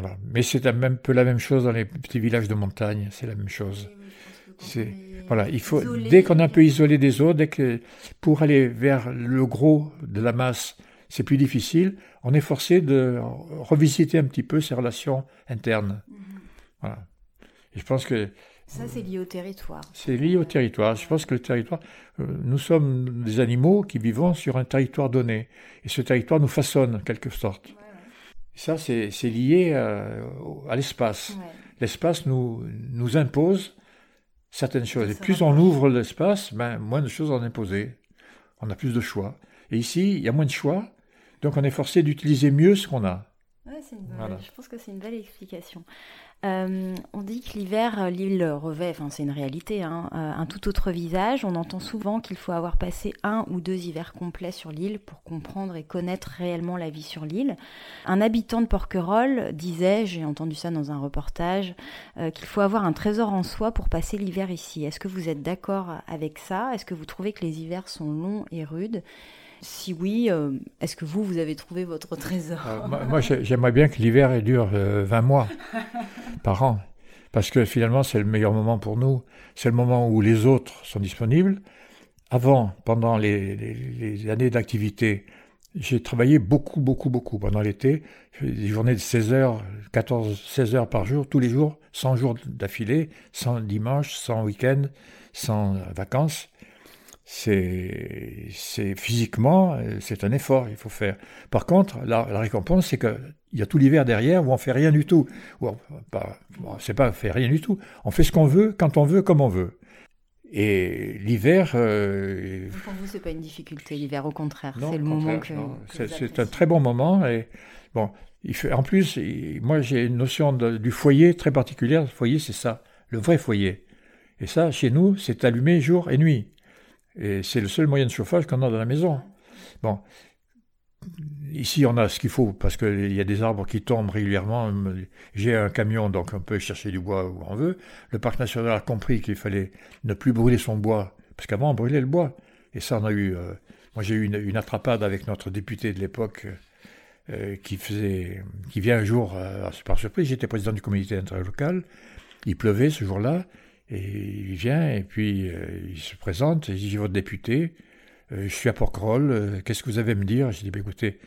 Voilà. Mais c'est même peu la même chose dans les petits villages de montagne, c'est la même chose. C'est voilà, il faut dès qu'on est un peu isolé des autres, dès que pour aller vers le gros de la masse, c'est plus difficile, on est forcé de revisiter un petit peu ses relations internes. Voilà. Et je pense que ça, c'est lié au territoire. C'est lié au territoire. Je pense que le territoire, euh, nous sommes des animaux qui vivons sur un territoire donné. Et ce territoire nous façonne, en quelque sorte. Ça, c'est lié euh, à, l'espace. L'espace nous, nous impose certaines choses. Et plus on ouvre l'espace, ben, moins de choses en imposer. On a plus de choix. Et ici, il y a moins de choix, donc on est forcé d'utiliser mieux ce qu'on a. Ouais, Je pense que c'est une belle explication. Euh, on dit que l'hiver, l'île revêt, enfin c'est une réalité, hein, euh, un tout autre visage. On entend souvent qu'il faut avoir passé un ou deux hivers complets sur l'île pour comprendre et connaître réellement la vie sur l'île. Un habitant de Porquerolles disait, j'ai entendu ça dans un reportage, euh, qu'il faut avoir un trésor en soi pour passer l'hiver ici. Est-ce que vous êtes d'accord avec ça? Est-ce que vous trouvez que les hivers sont longs et rudes? Si oui, euh, est-ce que vous, vous avez trouvé votre trésor euh, Moi, j'aimerais bien que l'hiver dure 20 euh, mois par an. Parce que finalement, c'est le meilleur moment pour nous. C'est le moment où les autres sont disponibles. Avant, pendant les, années d'activité, j'ai travaillé beaucoup, beaucoup, beaucoup pendant l'été. Des journées de 16 heures, 14, 16 heures par jour, tous les jours, 100 jours d'affilée, sans dimanche, sans week-end, sans vacances c'est, c'est physiquement, c'est un effort, il faut faire. Par contre, la, récompense, c'est qu'il y a tout l'hiver derrière où on fait rien du tout. Ou, pas, c'est pas faire rien du tout. On fait ce qu'on veut, quand on veut, comme on veut. Et l'hiver. Euh, pour vous, c'est pas une difficulté, l'hiver, au contraire. c'est le moment que. c'est, un très bon moment. Et bon, il fait, en plus, moi, j'ai une notion du foyer très particulière. Le foyer, c'est ça, le vrai foyer. Et ça, chez nous, c'est allumé jour et nuit. Et c'est le seul moyen de chauffage qu'on a dans la maison. Bon, ici on a ce qu'il faut parce qu'il y a des arbres qui tombent régulièrement. J'ai un camion, donc on peut chercher du bois où on veut. Le parc national a compris qu'il fallait ne plus brûler son bois, parce qu'avant on brûlait le bois. Et ça, on a eu. Euh, moi, j'ai eu une, attrapade avec notre député de l'époque. Euh, qui faisait, qui vient un jour, euh, par surprise, j'étais président du comité interlocal, il pleuvait ce jour-là, et il vient et puis euh, il se présente, il dit votre député, euh, je suis à Porquerolles, euh, qu'est-ce que vous avez à me dire? J'ai dit bah, écoutez,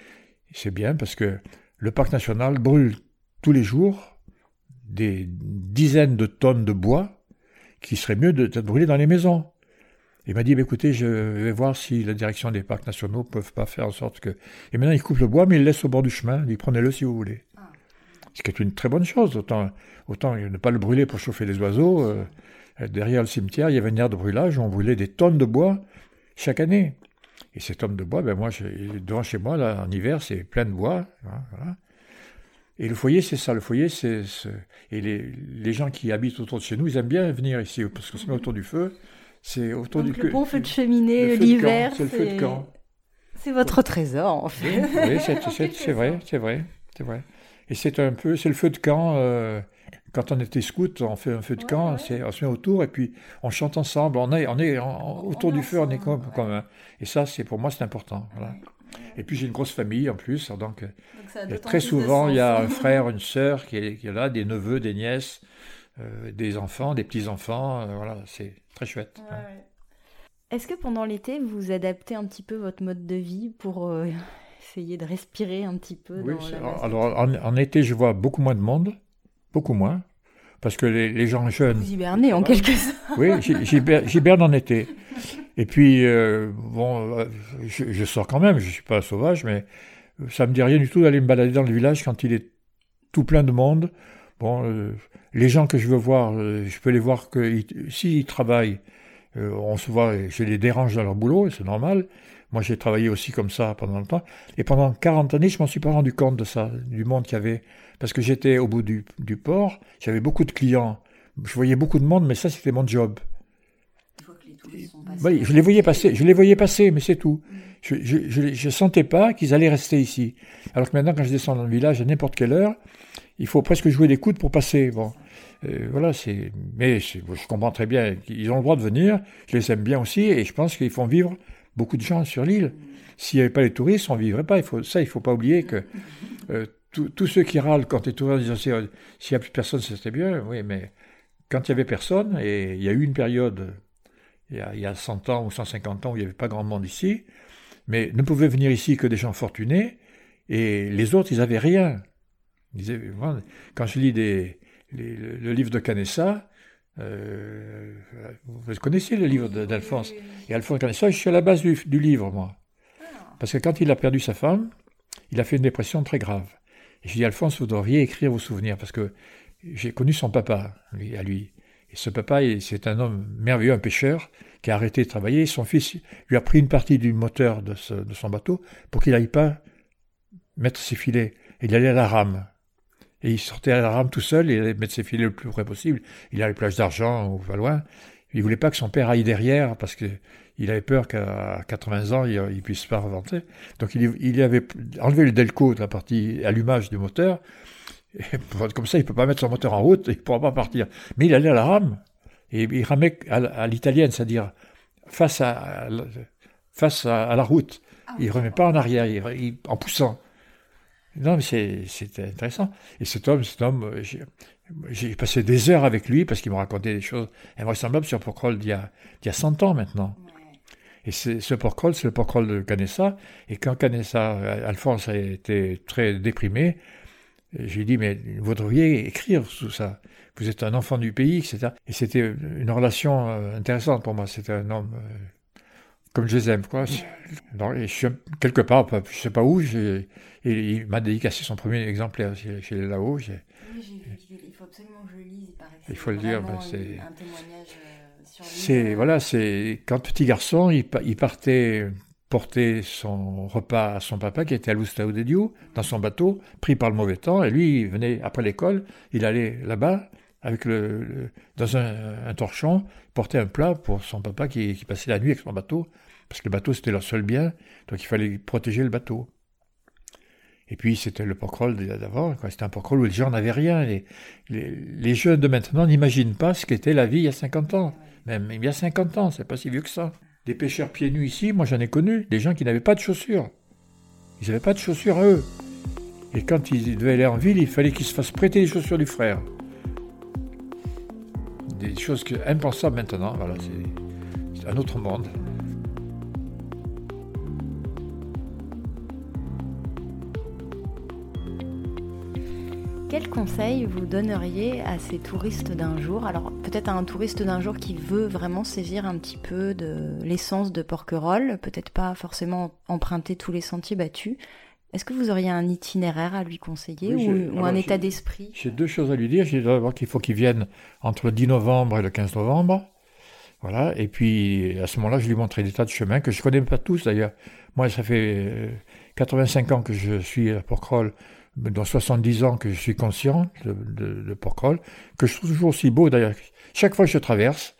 c'est bien parce que le parc national brûle tous les jours des dizaines de tonnes de bois qui serait mieux de, brûler dans les maisons. Il m'a dit, bah, écoutez, je vais voir si la direction des parcs nationaux peuvent pas faire en sorte que... Et maintenant, il coupe le bois, mais il le laisse au bord du chemin. Il prenez-le si vous voulez. Ce qui est une très bonne chose. Autant, autant ne pas le brûler pour chauffer les oiseaux. Euh, derrière le cimetière, il y avait une aire de brûlage où on brûlait des tonnes de bois chaque année. Et ces tonnes de bois, ben moi, devant chez moi, là, en hiver, c'est plein de bois. Hein, et le foyer, c'est ça. Le foyer, c'est. Et les, les, gens qui habitent autour de chez nous, ils aiment bien venir ici, parce qu'on se met autour du feu. C'est autour Donc du le bon feu de cheminée l'hiver. C'est le feu de camp. C'est votre trésor, en fait. Oui, c'est vrai, c'est vrai, c'est vrai. Et c'est un peu, c'est le feu de camp. Euh, quand on était scout, on fait un feu de camp, on se met autour et puis on chante ensemble. On est, on est autour du feu, on est comme, comme Et ça, c'est pour moi, c'est important. Voilà. Et puis j'ai une grosse famille en plus, donc, très souvent il y a un frère, une sœur qui est, qui est là, des neveux, des nièces, euh, des enfants, des petits enfants. Euh, voilà, c'est très chouette. Est-ce que pendant l'été vous adaptez un petit peu votre mode de vie pour euh, essayer de respirer un petit peu Oui, alors en, été je vois beaucoup moins de monde, beaucoup moins. Parce que les, gens jeunes. Vous hibernez en quelque sorte. Oui, j'hiberne en été. Et puis, euh, bon, euh, je, sors quand même, je ne suis pas sauvage, mais ça me dit rien du tout d'aller me balader dans le village quand il est tout plein de monde. Bon, euh, les gens que je veux voir, je peux les voir que s'ils travaillent, on se voit, je les dérange dans leur boulot, c'est normal. Moi, j'ai travaillé aussi comme ça pendant longtemps. Et pendant 40 années, je m'en suis pas rendu compte de ça, du monde qu'il y avait. Parce que j'étais au bout du, du port, j'avais beaucoup de clients. Je voyais beaucoup de monde, mais ça, c'était mon job. Oui, je les voyais passer, je les voyais passer, mais c'est tout. Mm. Je ne sentais pas qu'ils allaient rester ici. Alors que maintenant, quand je descends dans le village à n'importe quelle heure, il faut presque jouer des coudes pour passer. Bon, euh, voilà, c'est. Mais je comprends très bien qu'ils ont le droit de venir. Je les aime bien aussi, et je pense qu'ils font vivre beaucoup de gens sur l'île. S'il n'y avait pas les touristes, on ne vivrait pas. Il ça, il ne faut pas oublier que euh, tous ceux qui râlent quand les touristes disent s'il n'y a plus personne, c'était bien. Oui, mais quand il n'y avait personne, et il y a eu une période il y, a, 100 ans ou 150 ans où il n'y avait pas grand monde ici, mais ne pouvaient venir ici que des gens fortunés, et les autres, ils n'avaient rien. quand je lis le livre de Canessa, euh, vous connaissez le livre d'Alphonse, et Alphonse Canessa, je suis à la base du, livre, moi. Ah. Parce que quand il a perdu sa femme, il a fait une dépression très grave. Et je dis, Alphonse, vous devriez écrire vos souvenirs, parce que j'ai connu son papa, lui, à lui. Et ce papa, c'est un homme merveilleux, un pêcheur, qui a arrêté de travailler. Son fils lui a pris une partie du moteur de, son bateau pour qu'il n'aille pas mettre ses filets. Il allait à la rame. Et il sortait à la rame tout seul, il allait mettre ses filets le plus près possible. Il allait à la plage d'argent ou pas loin. Il voulait pas que son père aille derrière parce que il avait peur qu'à 80 ans, il, ne puisse pas reventer. Donc il, il, avait enlevé le delco de la partie allumage du moteur comme ça, il peut pas mettre son moteur en route, il pourra pas partir. Mais il allait à la rame, et il ramait à, l'italienne, c'est-à-dire face à, face à, la route. Ah il remet pas en arrière, en poussant. Non, mais c'est intéressant. Et cet homme, cet homme, j'ai passé des heures avec lui parce qu'il me racontait des choses invraisemblables sur Porquerolles d'il y, y a 100 ans maintenant. Et ce Porquerolles, c'est le Porquerolles de Canessa. Et quand Canessa, Alphonse a été très déprimé, j'ai dit, mais vous devriez écrire tout ça. Vous êtes un enfant du pays, etc. Et c'était une relation euh, intéressante pour moi. C'était un homme euh, comme je les aime, quoi. je suis quelque part, je ne sais pas où, et il m'a dédicacé son premier exemplaire chez, les là-haut. Oui, il faut absolument que je le lise, il Il faut le dire, c'est un témoignage euh, sur C'est voilà, c'est quand petit garçon, il, il partait porter son repas à son papa qui était à l'Oustao de Dieu, dans son bateau, pris par le mauvais temps, et lui, il venait après l'école, il allait là-bas, avec le, dans un, torchon, porter un plat pour son papa qui, passait la nuit avec son bateau, parce que le bateau c'était leur seul bien, donc il fallait protéger le bateau. Et puis c'était le porquerolles d'avant, c'était un porquerolles où les gens n'avaient rien. Les, les, jeunes de maintenant n'imaginent pas ce qu'était la vie il y a 50 ans. Même il y a 50 ans, c'est pas si vieux que ça. Des pêcheurs pieds nus ici, moi j'en ai connu, des gens qui n'avaient pas de chaussures. Ils n'avaient pas de chaussures à eux. Et quand ils devaient aller en ville, il fallait qu'ils se fassent prêter les chaussures du frère. Des choses impensables maintenant, voilà, c'est un autre monde. Quel conseil vous donneriez à ces touristes d'un jour? Alors peut-être à un touriste d'un jour qui veut vraiment saisir un petit peu de l'essence de Porquerolles, peut-être pas forcément emprunter tous les sentiers battus. Est-ce que vous auriez un itinéraire à lui conseiller ou, un état d'esprit? J'ai deux choses à lui dire. J'ai d'abord qu'il faut qu'il vienne entre le 10 novembre et le 15 novembre. Voilà. Et puis, à ce moment-là, je lui montrerai des tas de chemins que je ne connais pas tous d'ailleurs. Moi, ça fait 85 euh, ans que je suis à Porquerolles, dans 70 ans que je suis conscient de, de, Porquerolles, que je trouve toujours aussi beau d'ailleurs. Chaque fois que je traverse,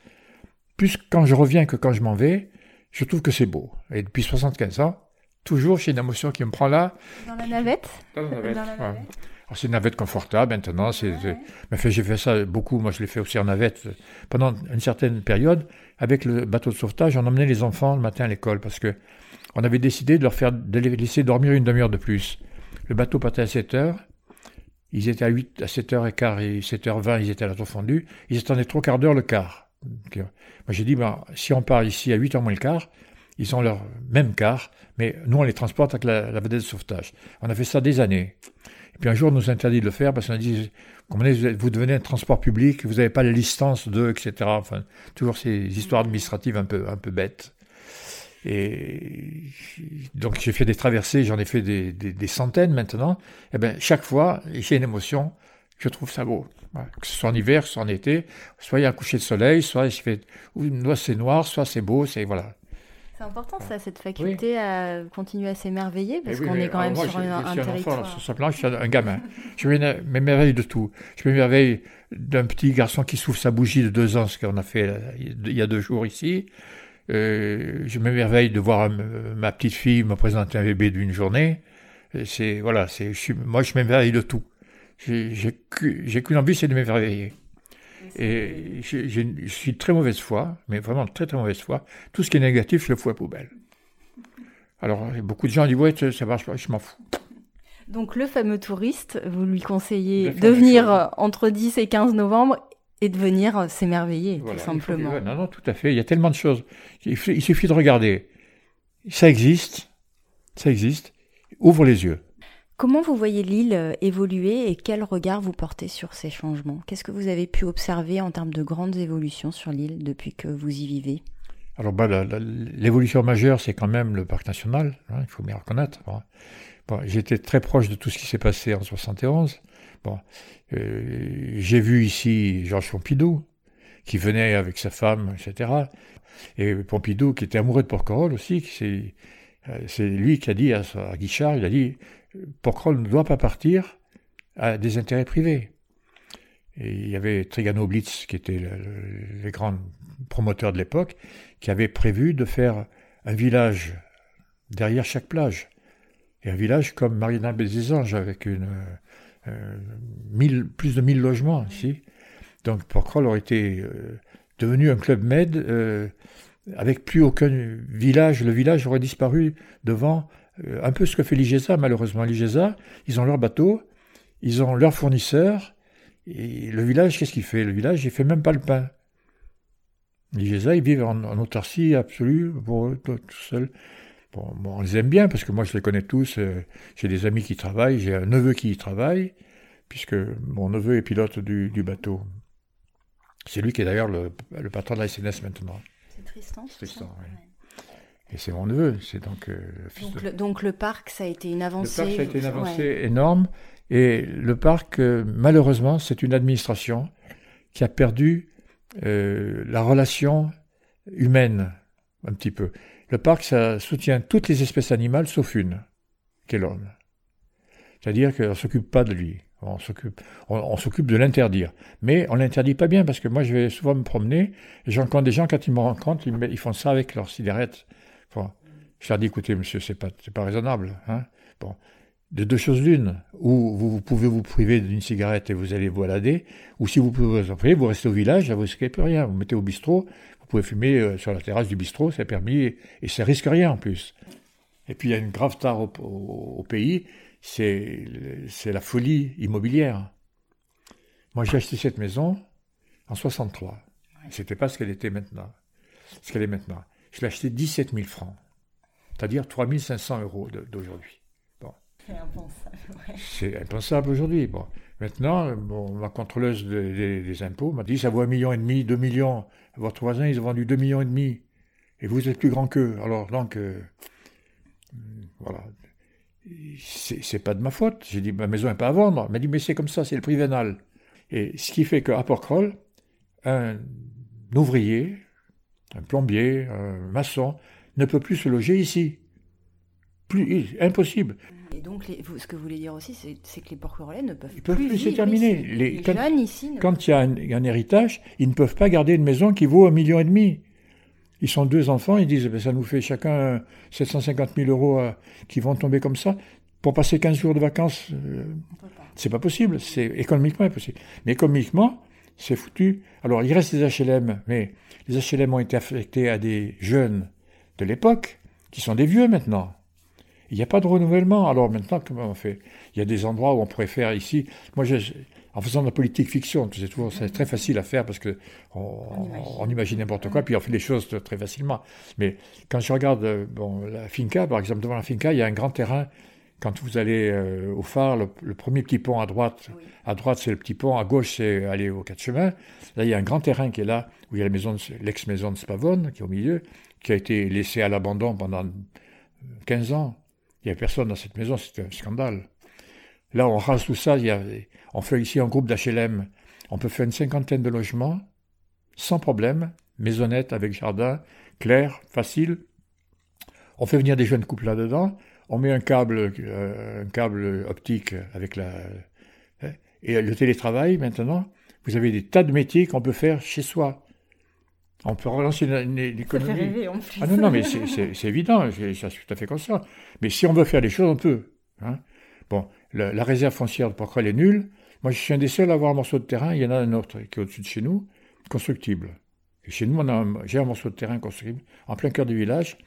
plus quand je reviens que quand je m'en vais, je trouve que c'est beau. Et depuis 75 ans, toujours j'ai une émotion qui me prend là. Dans la navette Dans la navette. C'est une navette confortable maintenant. C'est, Mais fait, j'ai fait ça beaucoup. Moi, je l'ai fait aussi en navette pendant une certaine période. Avec le bateau de sauvetage, on emmenait les enfants le matin à l'école parce que on avait décidé de leur faire de les laisser dormir une demi-heure de plus. Le bateau partait à 7 heures. Ils étaient à 8, à 7h15 et 7h20, ils étaient à la tour fondue. Ils attendaient trois quarts d'heure le quart. moi, j'ai dit, ben, si on part ici à 8h moins le quart, ils ont leur même quart, mais nous, on les transporte avec la, vedette de sauvetage. On a fait ça des années. Et puis un jour, on nous interdit de le faire parce qu'on a dit, vous devenez un transport public, vous n'avez pas les licences de, etc. Toujours ces histoires administratives un peu, un peu bêtes. Et donc j'ai fait des traversées, j'en ai fait des, des, centaines maintenant. Et ben chaque fois, j'ai une émotion. Je trouve ça beau. Que ce soit en hiver, soit en été, soit il y a un coucher de soleil, soit il fait, soit c'est noir, soit c'est beau, c'est voilà. C'est important ça, cette faculté à continuer à s'émerveiller, parce qu'on est quand même sur un, un territoire. sur ce plan, je suis un gamin. je m'émerveille de tout. Je m'émerveille d'un petit garçon qui souffle sa bougie de deux ans, ce qu'on a fait euh, il y a deux jours ici. Euh, je m'émerveille de voir euh, ma petite fille me présenter un bébé d'une journée. C'est voilà, c'est moi je m'émerveille de tout. J'ai qu'une envie, c'est de m'émerveiller. Et je suis très mauvaise foi, mais vraiment très très mauvaise foi. Tout ce qui est négatif, je le fous à poubelle. Alors, beaucoup de gens disent Ouais, ça marche pas, je m'en fous. Donc, le fameux touriste, vous lui conseillez de venir entre 10 et 15 novembre et de venir s'émerveiller, tout simplement. non, non, tout à fait. Il y a tellement de choses. Il suffit de regarder. Ça existe. Ça existe. Ouvre les yeux. Comment vous voyez l'île euh, évoluer et quel regard vous portez sur ces changements? Qu'est-ce que vous avez pu observer en termes de grandes évolutions sur l'île depuis que vous y vivez? Alors, bah, l'évolution majeure, c'est quand même le parc national, hein, il faut bien reconnaître. Bon, J'étais très proche de tout ce qui s'est passé en 71. Euh, J'ai vu ici Georges Pompidou, qui venait avec sa femme, etc. Et Pompidou, qui était amoureux de Porquerolles aussi, euh, c'est lui qui a dit à, Guichard, il a dit Porquerolles ne doit pas partir à des intérêts privés. Et il y avait Trigano Blitz, qui était le, les grands promoteurs de l'époque, qui avait prévu de faire un village derrière chaque plage. Et un village comme Marina Bézésange, avec une, euh, plus de 1000 logements ici. Donc Porquerolles aurait été euh, devenu un club med euh, avec plus aucun village. Le village aurait disparu devant un peu ce que fait l'IGESA, malheureusement. L'IGESA, ils ont leur bateau, ils ont leurs fournisseurs, et le village, qu'est-ce qu'il fait? Le village, il fait même pas le pain. L'IGESA, ils vivent en, autarcie absolue, pour eux, tout, seuls. Bon, on les aime bien, parce que moi, je les connais tous. Euh, j'ai des amis qui travaillent, j'ai un neveu qui y travaille, puisque mon neveu est pilote du, bateau. C'est lui qui est d'ailleurs le, patron de la SNS maintenant. C'est Tristan. Tristan, oui. Et c'est mon neveu, c'est donc euh, le donc, le, parc, ça a été une avancée. Le parc, ça a été une avancée énorme. Et le parc, euh, malheureusement, c'est une administration qui a perdu euh, la relation humaine, un petit peu. Le parc, ça soutient toutes les espèces animales sauf une, qui est l'homme. C'est-à-dire qu'on ne s'occupe pas de lui. On s'occupe, on, s'occupe de l'interdire. Mais on l'interdit pas bien parce que moi, je vais souvent me promener et j'entends des gens, quand ils me rencontrent, ils, font ça avec leurs cigarettes je leur dis, écoutez, monsieur, c'est pas, pas raisonnable. Hein bon, de deux choses l'une, ou vous, pouvez vous priver d'une cigarette et vous allez vous balader, ou si vous pouvez vous en priver, vous restez au village, vous risquez plus rien. Vous mettez au bistrot, vous pouvez fumer euh, sur la terrasse du bistrot, c'est permis, et, ça risque rien en plus. Et puis il y a une grave tare au, pays, c'est la folie immobilière. Moi j'ai acheté cette maison en 63. C'était pas ce qu'elle était maintenant. Ce qu'elle est maintenant. Je l'ai acheté 17 000 francs, c'est-à-dire 3 500 euros d'aujourd'hui. Bon. C'est impensable. C'est impensable aujourd'hui. Bon. Maintenant, ma contrôleuse des, impôts m'a dit ça vaut un million et demi, 2 millions. Votre voisin, ils ont vendu 2 millions et demi. Et vous êtes plus grand qu'eux. Alors, donc, euh, voilà. c'est pas de ma faute. J'ai dit, ma maison n'est pas à vendre. Elle m'a dit, mais c'est comme ça, c'est le prix vénal. Et ce qui fait qu'à Porquerolles, un ouvrier, un plombier, un maçon, ne peut plus se loger ici. Plus, impossible. Et donc, ce que vous voulez dire aussi, c'est que les Porquerolais ne peuvent, ils peuvent plus, se terminer. Les, quand, jeunes ici. Quand il y a un, héritage, ils ne peuvent pas garder une maison qui vaut un million et demi. Ils sont deux enfants, ils disent, ben, ça nous fait chacun 750 000 euros euh, qui vont tomber comme ça. Pour passer 15 jours de vacances, euh, c'est pas possible. C'est économiquement impossible. Mais économiquement, c'est foutu. Alors, il reste des HLM, mais les HLM ont été affectés à des jeunes de l'époque, qui sont des vieux maintenant. Il n'y a pas de renouvellement. Alors maintenant, comment on fait? Il y a des endroits où on pourrait faire ici. Moi, en faisant de la politique fiction, c'est toujours c'est très facile à faire parce que on, imagine n'importe quoi, puis on fait les choses très facilement. Mais quand je regarde euh, bon, la finca, par exemple, devant la finca, il y a un grand terrain. Quand vous allez euh, au phare, le, premier petit pont à droite, à droite c'est le petit pont, à gauche c'est aller au quatre chemins. Là, il y a un grand terrain qui est là, où il y a la maison, l'ex-maison de Spavone qui est au milieu, qui a été laissée à l'abandon pendant 15 ans. Il n'y a personne dans cette maison, c'est un scandale. Là, on rase tout ça, on fait ici un groupe d'HLM. On peut faire une cinquantaine de logements, sans problème, maisonnette avec jardin, clair, facile. On fait venir des jeunes couples là-dedans. On met un câble, euh, un câble optique avec la. Hein, et le télétravail, maintenant, vous avez des tas de métiers qu'on peut faire chez soi. On peut relancer une, économie. Ah non, non, mais c'est évident, je, suis tout à fait conscient. Mais si on veut faire les choses, on peut. Hein. Bon, la, réserve foncière de Porquerolles est nulle. Moi, je suis un des seuls à avoir un morceau de terrain. Il y en a un autre qui est au-dessus de chez nous, constructible. Et chez nous, j'ai un morceau de terrain constructible, en plein cœur du village.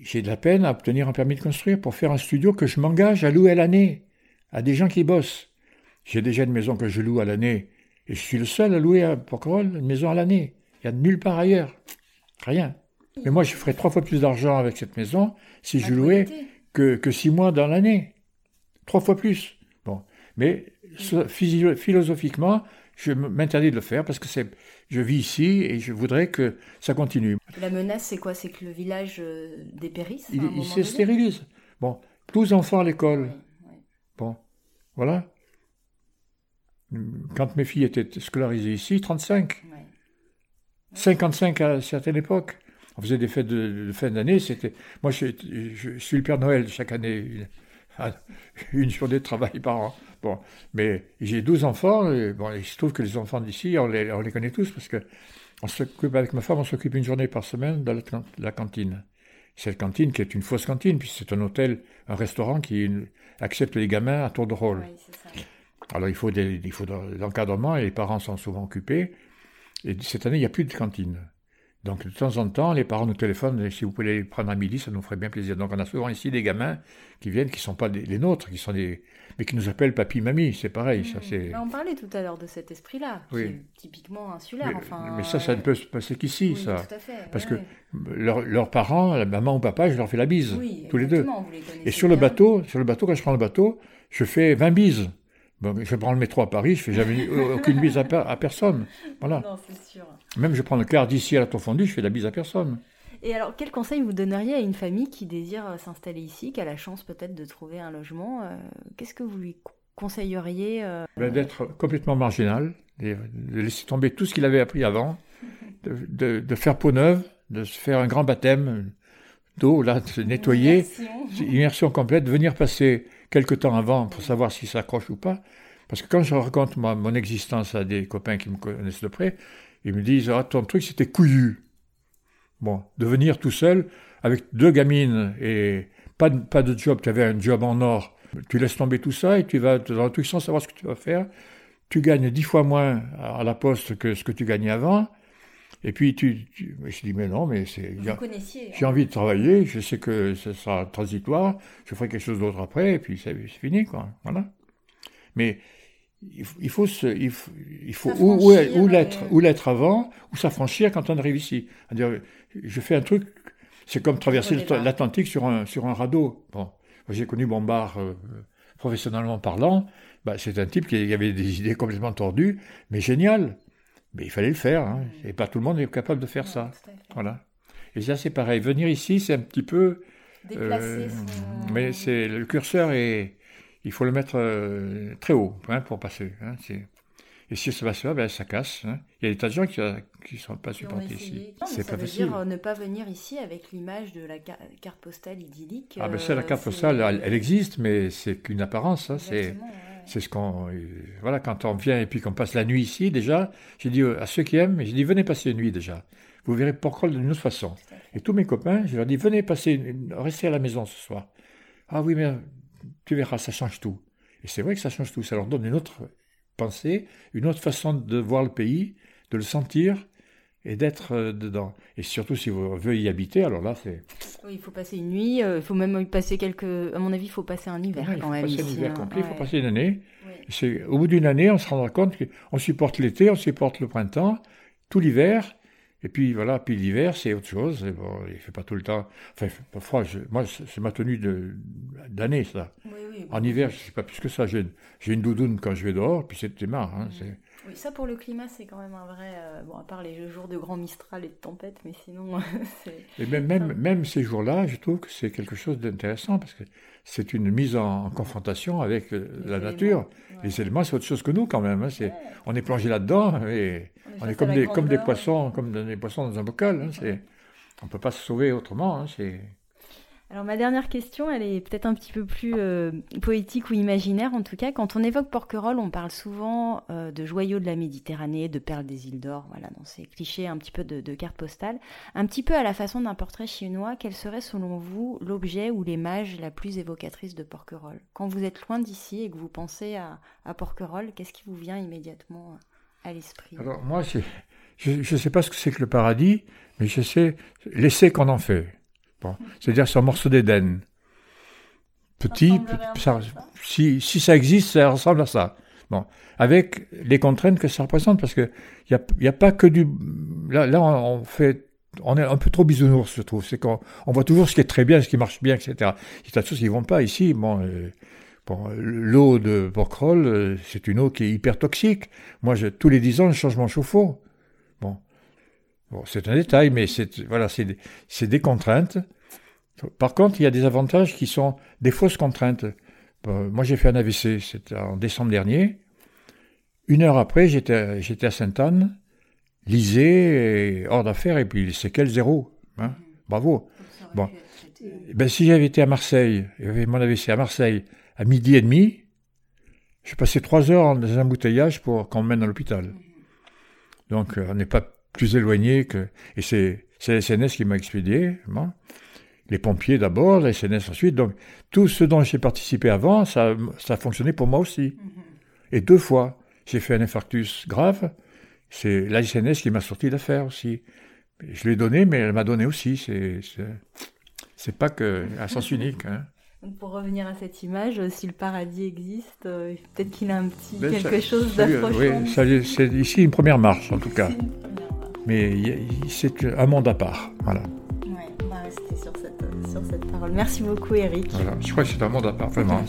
J'ai de la peine à obtenir un permis de construire pour faire un studio que je m'engage à louer à l'année à des gens qui bossent. J'ai déjà une maison que je loue à l'année et je suis le seul à louer à Porquerolles une maison à l'année. Il n'y a nulle part ailleurs. Rien. Mais moi, je ferais trois fois plus d'argent avec cette maison si je louais que, que six mois dans l'année. Trois fois plus. Bon. Mais philosophiquement, je m'interdis de le faire parce que c'est, je vis ici et je voudrais que ça continue. La menace, c'est quoi? C'est que le village euh, dépérisse Il, il se stérilise. Bon, 12 enfants à l'école. Bon, voilà. Quand mes filles étaient scolarisées ici, 35. 55 à certaines époques. On faisait des fêtes de, fin d'année. C'était moi, je, suis le Père Noël chaque année, une, une journée de travail par an. Bon, mais j'ai 12 enfants. Et, bon, il se trouve que les enfants d'ici, on les, on les connaît tous parce que on s'occupe avec ma femme, on s'occupe une journée par semaine de la, cantine. Cette cantine qui est une fausse cantine, puis c'est un hôtel, un restaurant qui accepte les gamins à tour de rôle. Alors il faut, des, il faut de l'encadrement et les parents sont souvent occupés. Et cette année, il n'y a plus de cantine. Donc de temps en temps, les parents nous téléphonent, si vous pouvez les prendre à midi, ça nous ferait bien plaisir. Donc on a souvent ici des gamins qui viennent, qui ne sont pas les nôtres, qui sont des, mais qui nous appellent papy, mamie, c'est pareil. Ça, c'est... on parlait tout à l'heure de cet esprit-là, oui. typiquement insulaire. Mais, enfin, mais ça, ça ne peut se passer qu'ici, ça. Parce que leurs parents, la maman ou papa, je leur fais la bise, tous les deux. Et sur le bateau, sur le bateau, quand je prends le bateau, je fais 20 bises je prends le métro à Paris, je fais jamais aucune bise à, personne. Voilà. Non, sûr. Même je prends le car d'ici à la Tour Fondue, je fais la bise à personne. Et alors, quel conseil vous donneriez à une famille qui désire euh, s'installer ici, qui a la chance peut-être de trouver un logement euh, Qu'est-ce que vous lui conseilleriez euh, ben, D'être complètement marginal, de laisser tomber tout ce qu'il avait appris avant, de, faire peau neuve, de se faire un grand baptême d'eau, là, de se nettoyer, immersion. immersion complète, de venir passer quelque temps avant pour savoir si ça accroche ou pas. Parce que quand je raconte mon existence à des copains qui me connaissent de près, ils me disent Ah, ton truc, c'était couillu. Bon, de venir tout seul, avec deux gamines et pas de, pas de job, tu avais un job en or, tu laisses tomber tout ça et tu vas dans un truc sans savoir ce que tu vas faire. Tu gagnes dix fois moins à la poste que ce que tu gagnais avant. Et puis tu, tu je dis mais non, mais c'est. J'ai envie de travailler, je sais que ce sera transitoire, je ferai quelque chose d'autre après, et puis c'est fini quoi. Voilà. Mais il, il faut se, il, faut ou, ou l'être, ou l'être avant, ou s'affranchir quand on arrive ici. -dire, je fais un truc, c'est comme traverser l'Atlantique sur un sur un radeau. Bon, j'ai connu Bombard euh, professionnellement parlant. Bah, c'est un type qui avait des idées complètement tordues, mais génial. Mais il fallait le faire, hein. et pas tout le monde est capable de faire ça. Voilà. Et ça, c'est pareil. Venir ici, c'est un petit peu déplacer. Mais c'est le curseur et il faut le mettre très haut hein, pour passer. Hein, et si ça passe pas, ben, ça casse. Hein. Il y a des tas de gens qui ne sont pas supportés ici. C'est pas veut dire euh, ne pas venir ici avec l'image de la carte postale idyllique. Ah ben ça, la euh, carte postale, elle, existe, mais c'est qu'une apparence. C'est c'est ce qu'on voilà quand on vient et puis qu'on passe la nuit ici déjà. J'ai dit à ceux qui aiment, j'ai dit venez passer une nuit déjà. Vous verrez Porquerolles d'une autre façon. Et tous mes copains, je leur dis venez passer, restez à la maison ce soir. Ah oui mais tu verras, ça change tout. Et c'est vrai que ça change tout. Ça leur donne une autre pensée, une autre façon de voir le pays, de le sentir et d'être euh, dedans. Et surtout si vous voulez y habiter, alors là c'est... Oui, il faut passer une nuit, euh, il faut même y passer quelques... À mon avis, il faut passer un hiver quand même. Il faut passer un hiver hein. complet, il faut passer une année. C'est Au bout d'une année, on se rendra compte qu'on supporte l'été, on supporte le printemps, tout l'hiver, et puis voilà, puis l'hiver, c'est autre chose. bon, il ne fait pas tout le temps. Enfin, parfois, moi, c'est ma tenue d'année, ça. en hiver, je ne sais pas plus que ça. J'ai une doudoune quand je vais dehors, puis c'est marre. Hein, mm. Oui, ça pour le climat, c'est quand même un vrai. Euh, bon, à part les jours de grand Mistral et de tempête, mais sinon, c'est. Et même, même, même ces jours-là, je trouve que c'est quelque chose d'intéressant parce que c'est une mise en, confrontation avec euh, la nature. Les éléments, c'est autre chose que nous quand même. Hein, on est plongé là-dedans et on est, comme, des, comme des poissons, comme des poissons dans un bocal. Hein, on ne peut pas se sauver autrement. Hein, c'est. Alors ma dernière question, elle est peut-être un petit peu plus euh, poétique ou imaginaire en tout cas. Quand on évoque Porquerolles, on parle souvent euh, de joyaux de la Méditerranée, de perles des îles d'or, voilà, dans ces clichés un petit peu de, de carte postale. Un petit peu à la façon d'un portrait chinois, quel serait selon vous l'objet ou l'image la plus évocatrice de Porquerolles? Quand vous êtes loin d'ici et que vous pensez à, à Porquerolles, qu'est-ce qui vous vient immédiatement à l'esprit? Alors moi, je ne sais pas ce que c'est que le paradis, mais je sais l'essai qu'on en fait. C'est-à-dire c'est un morceau d'Éden. Petit, si, si, ça existe, ça ressemble à ça. Bon, avec les contraintes que ça représente, parce qu'il n'y a, y a pas que du... Là, là on, fait... On est un peu trop bisounours, je trouve. C'est qu'on on voit toujours ce qui est très bien, ce qui marche bien, etc. Il y a des choses qui ne vont pas ici. Bon, euh, bon l'eau de Porquerolles, euh, c'est une eau qui est hyper toxique. Moi, je, tous les dix ans, je change mon chauffe-eau. Bon, c'est un détail, mais c'est voilà, c'est des contraintes. Par contre, il y a des avantages qui sont des fausses contraintes. moi, j'ai fait un AVC, c'était en décembre dernier. Une heure après, j'étais, j'étais à Sainte-Anne, lisé, hors d'affaires, et puis séquelles zéro. Hein. Bravo. Bon. Ben, si j'avais été à Marseille, j'avais mon AVC à Marseille à midi et demi, je passais trois heures dans un embouteillage pour qu'on me mène à l'hôpital. Mm. Donc, euh, on n'est pas plus éloigné que. Et c'est, c'est la SNS qui m'a expédié. Les pompiers d'abord, la SNS ensuite. Donc, tout ce dont j'ai participé avant, ça, ça a fonctionné pour moi aussi. Mm-hmm. Et deux fois, j'ai fait un infarctus grave. C'est la SNS qui m'a sorti d'affaire aussi. Je l'ai donné, mais elle m'a donné aussi. C'est, c'est, pas que à sens unique. Hein. pour revenir à cette image, si le paradis existe, euh, peut-être qu'il a un petit ben, quelque chose d'approchant. Oui, c'est ici une première marche en tout cas. Mais c'est un monde à part. Voilà. Merci beaucoup, Eric. je crois que c'est un monde à part, vraiment.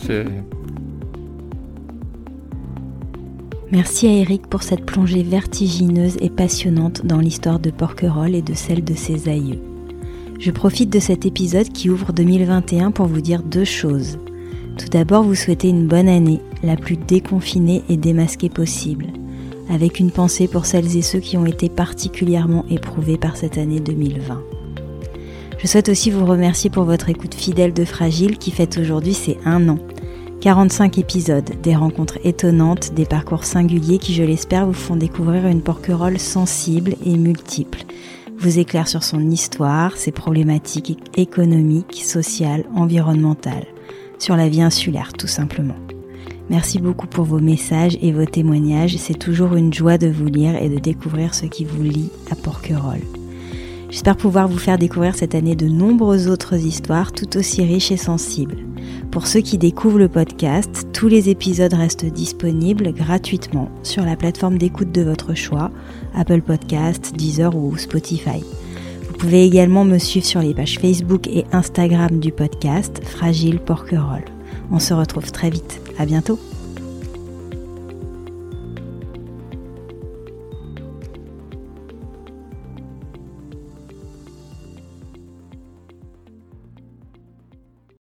Merci à Eric pour cette plongée vertigineuse et passionnante dans l'histoire de Porquerolles et de celle de ses aïeux. Je profite de cet épisode qui ouvre 2021 pour vous dire deux choses. Tout d'abord, vous souhaitez une bonne année, la plus déconfinée et démasquée possible, avec une pensée pour celles et ceux qui ont été particulièrement éprouvés par cette année 2020. Je souhaite aussi vous remercier pour votre écoute fidèle de Fragile qui fête aujourd'hui ses un an. 45 épisodes, des rencontres étonnantes, des parcours singuliers qui, je l'espère, vous font découvrir une porquerolle sensible et multiple, vous éclaire sur son histoire, ses problématiques économiques, sociales, environnementales, sur la vie insulaire tout simplement. Merci beaucoup pour vos messages et vos témoignages, c'est toujours une joie de vous lire et de découvrir ce qui vous lie à Porquerolles. J'espère pouvoir vous faire découvrir cette année de nombreuses autres histoires tout aussi riches et sensibles. Pour ceux qui découvrent le podcast, tous les épisodes restent disponibles gratuitement sur la plateforme d'écoute de votre choix, Apple Podcast, Deezer ou Spotify. Vous pouvez également me suivre sur les pages Facebook et Instagram du podcast Fragile Porquerolles. On se retrouve très vite. À bientôt.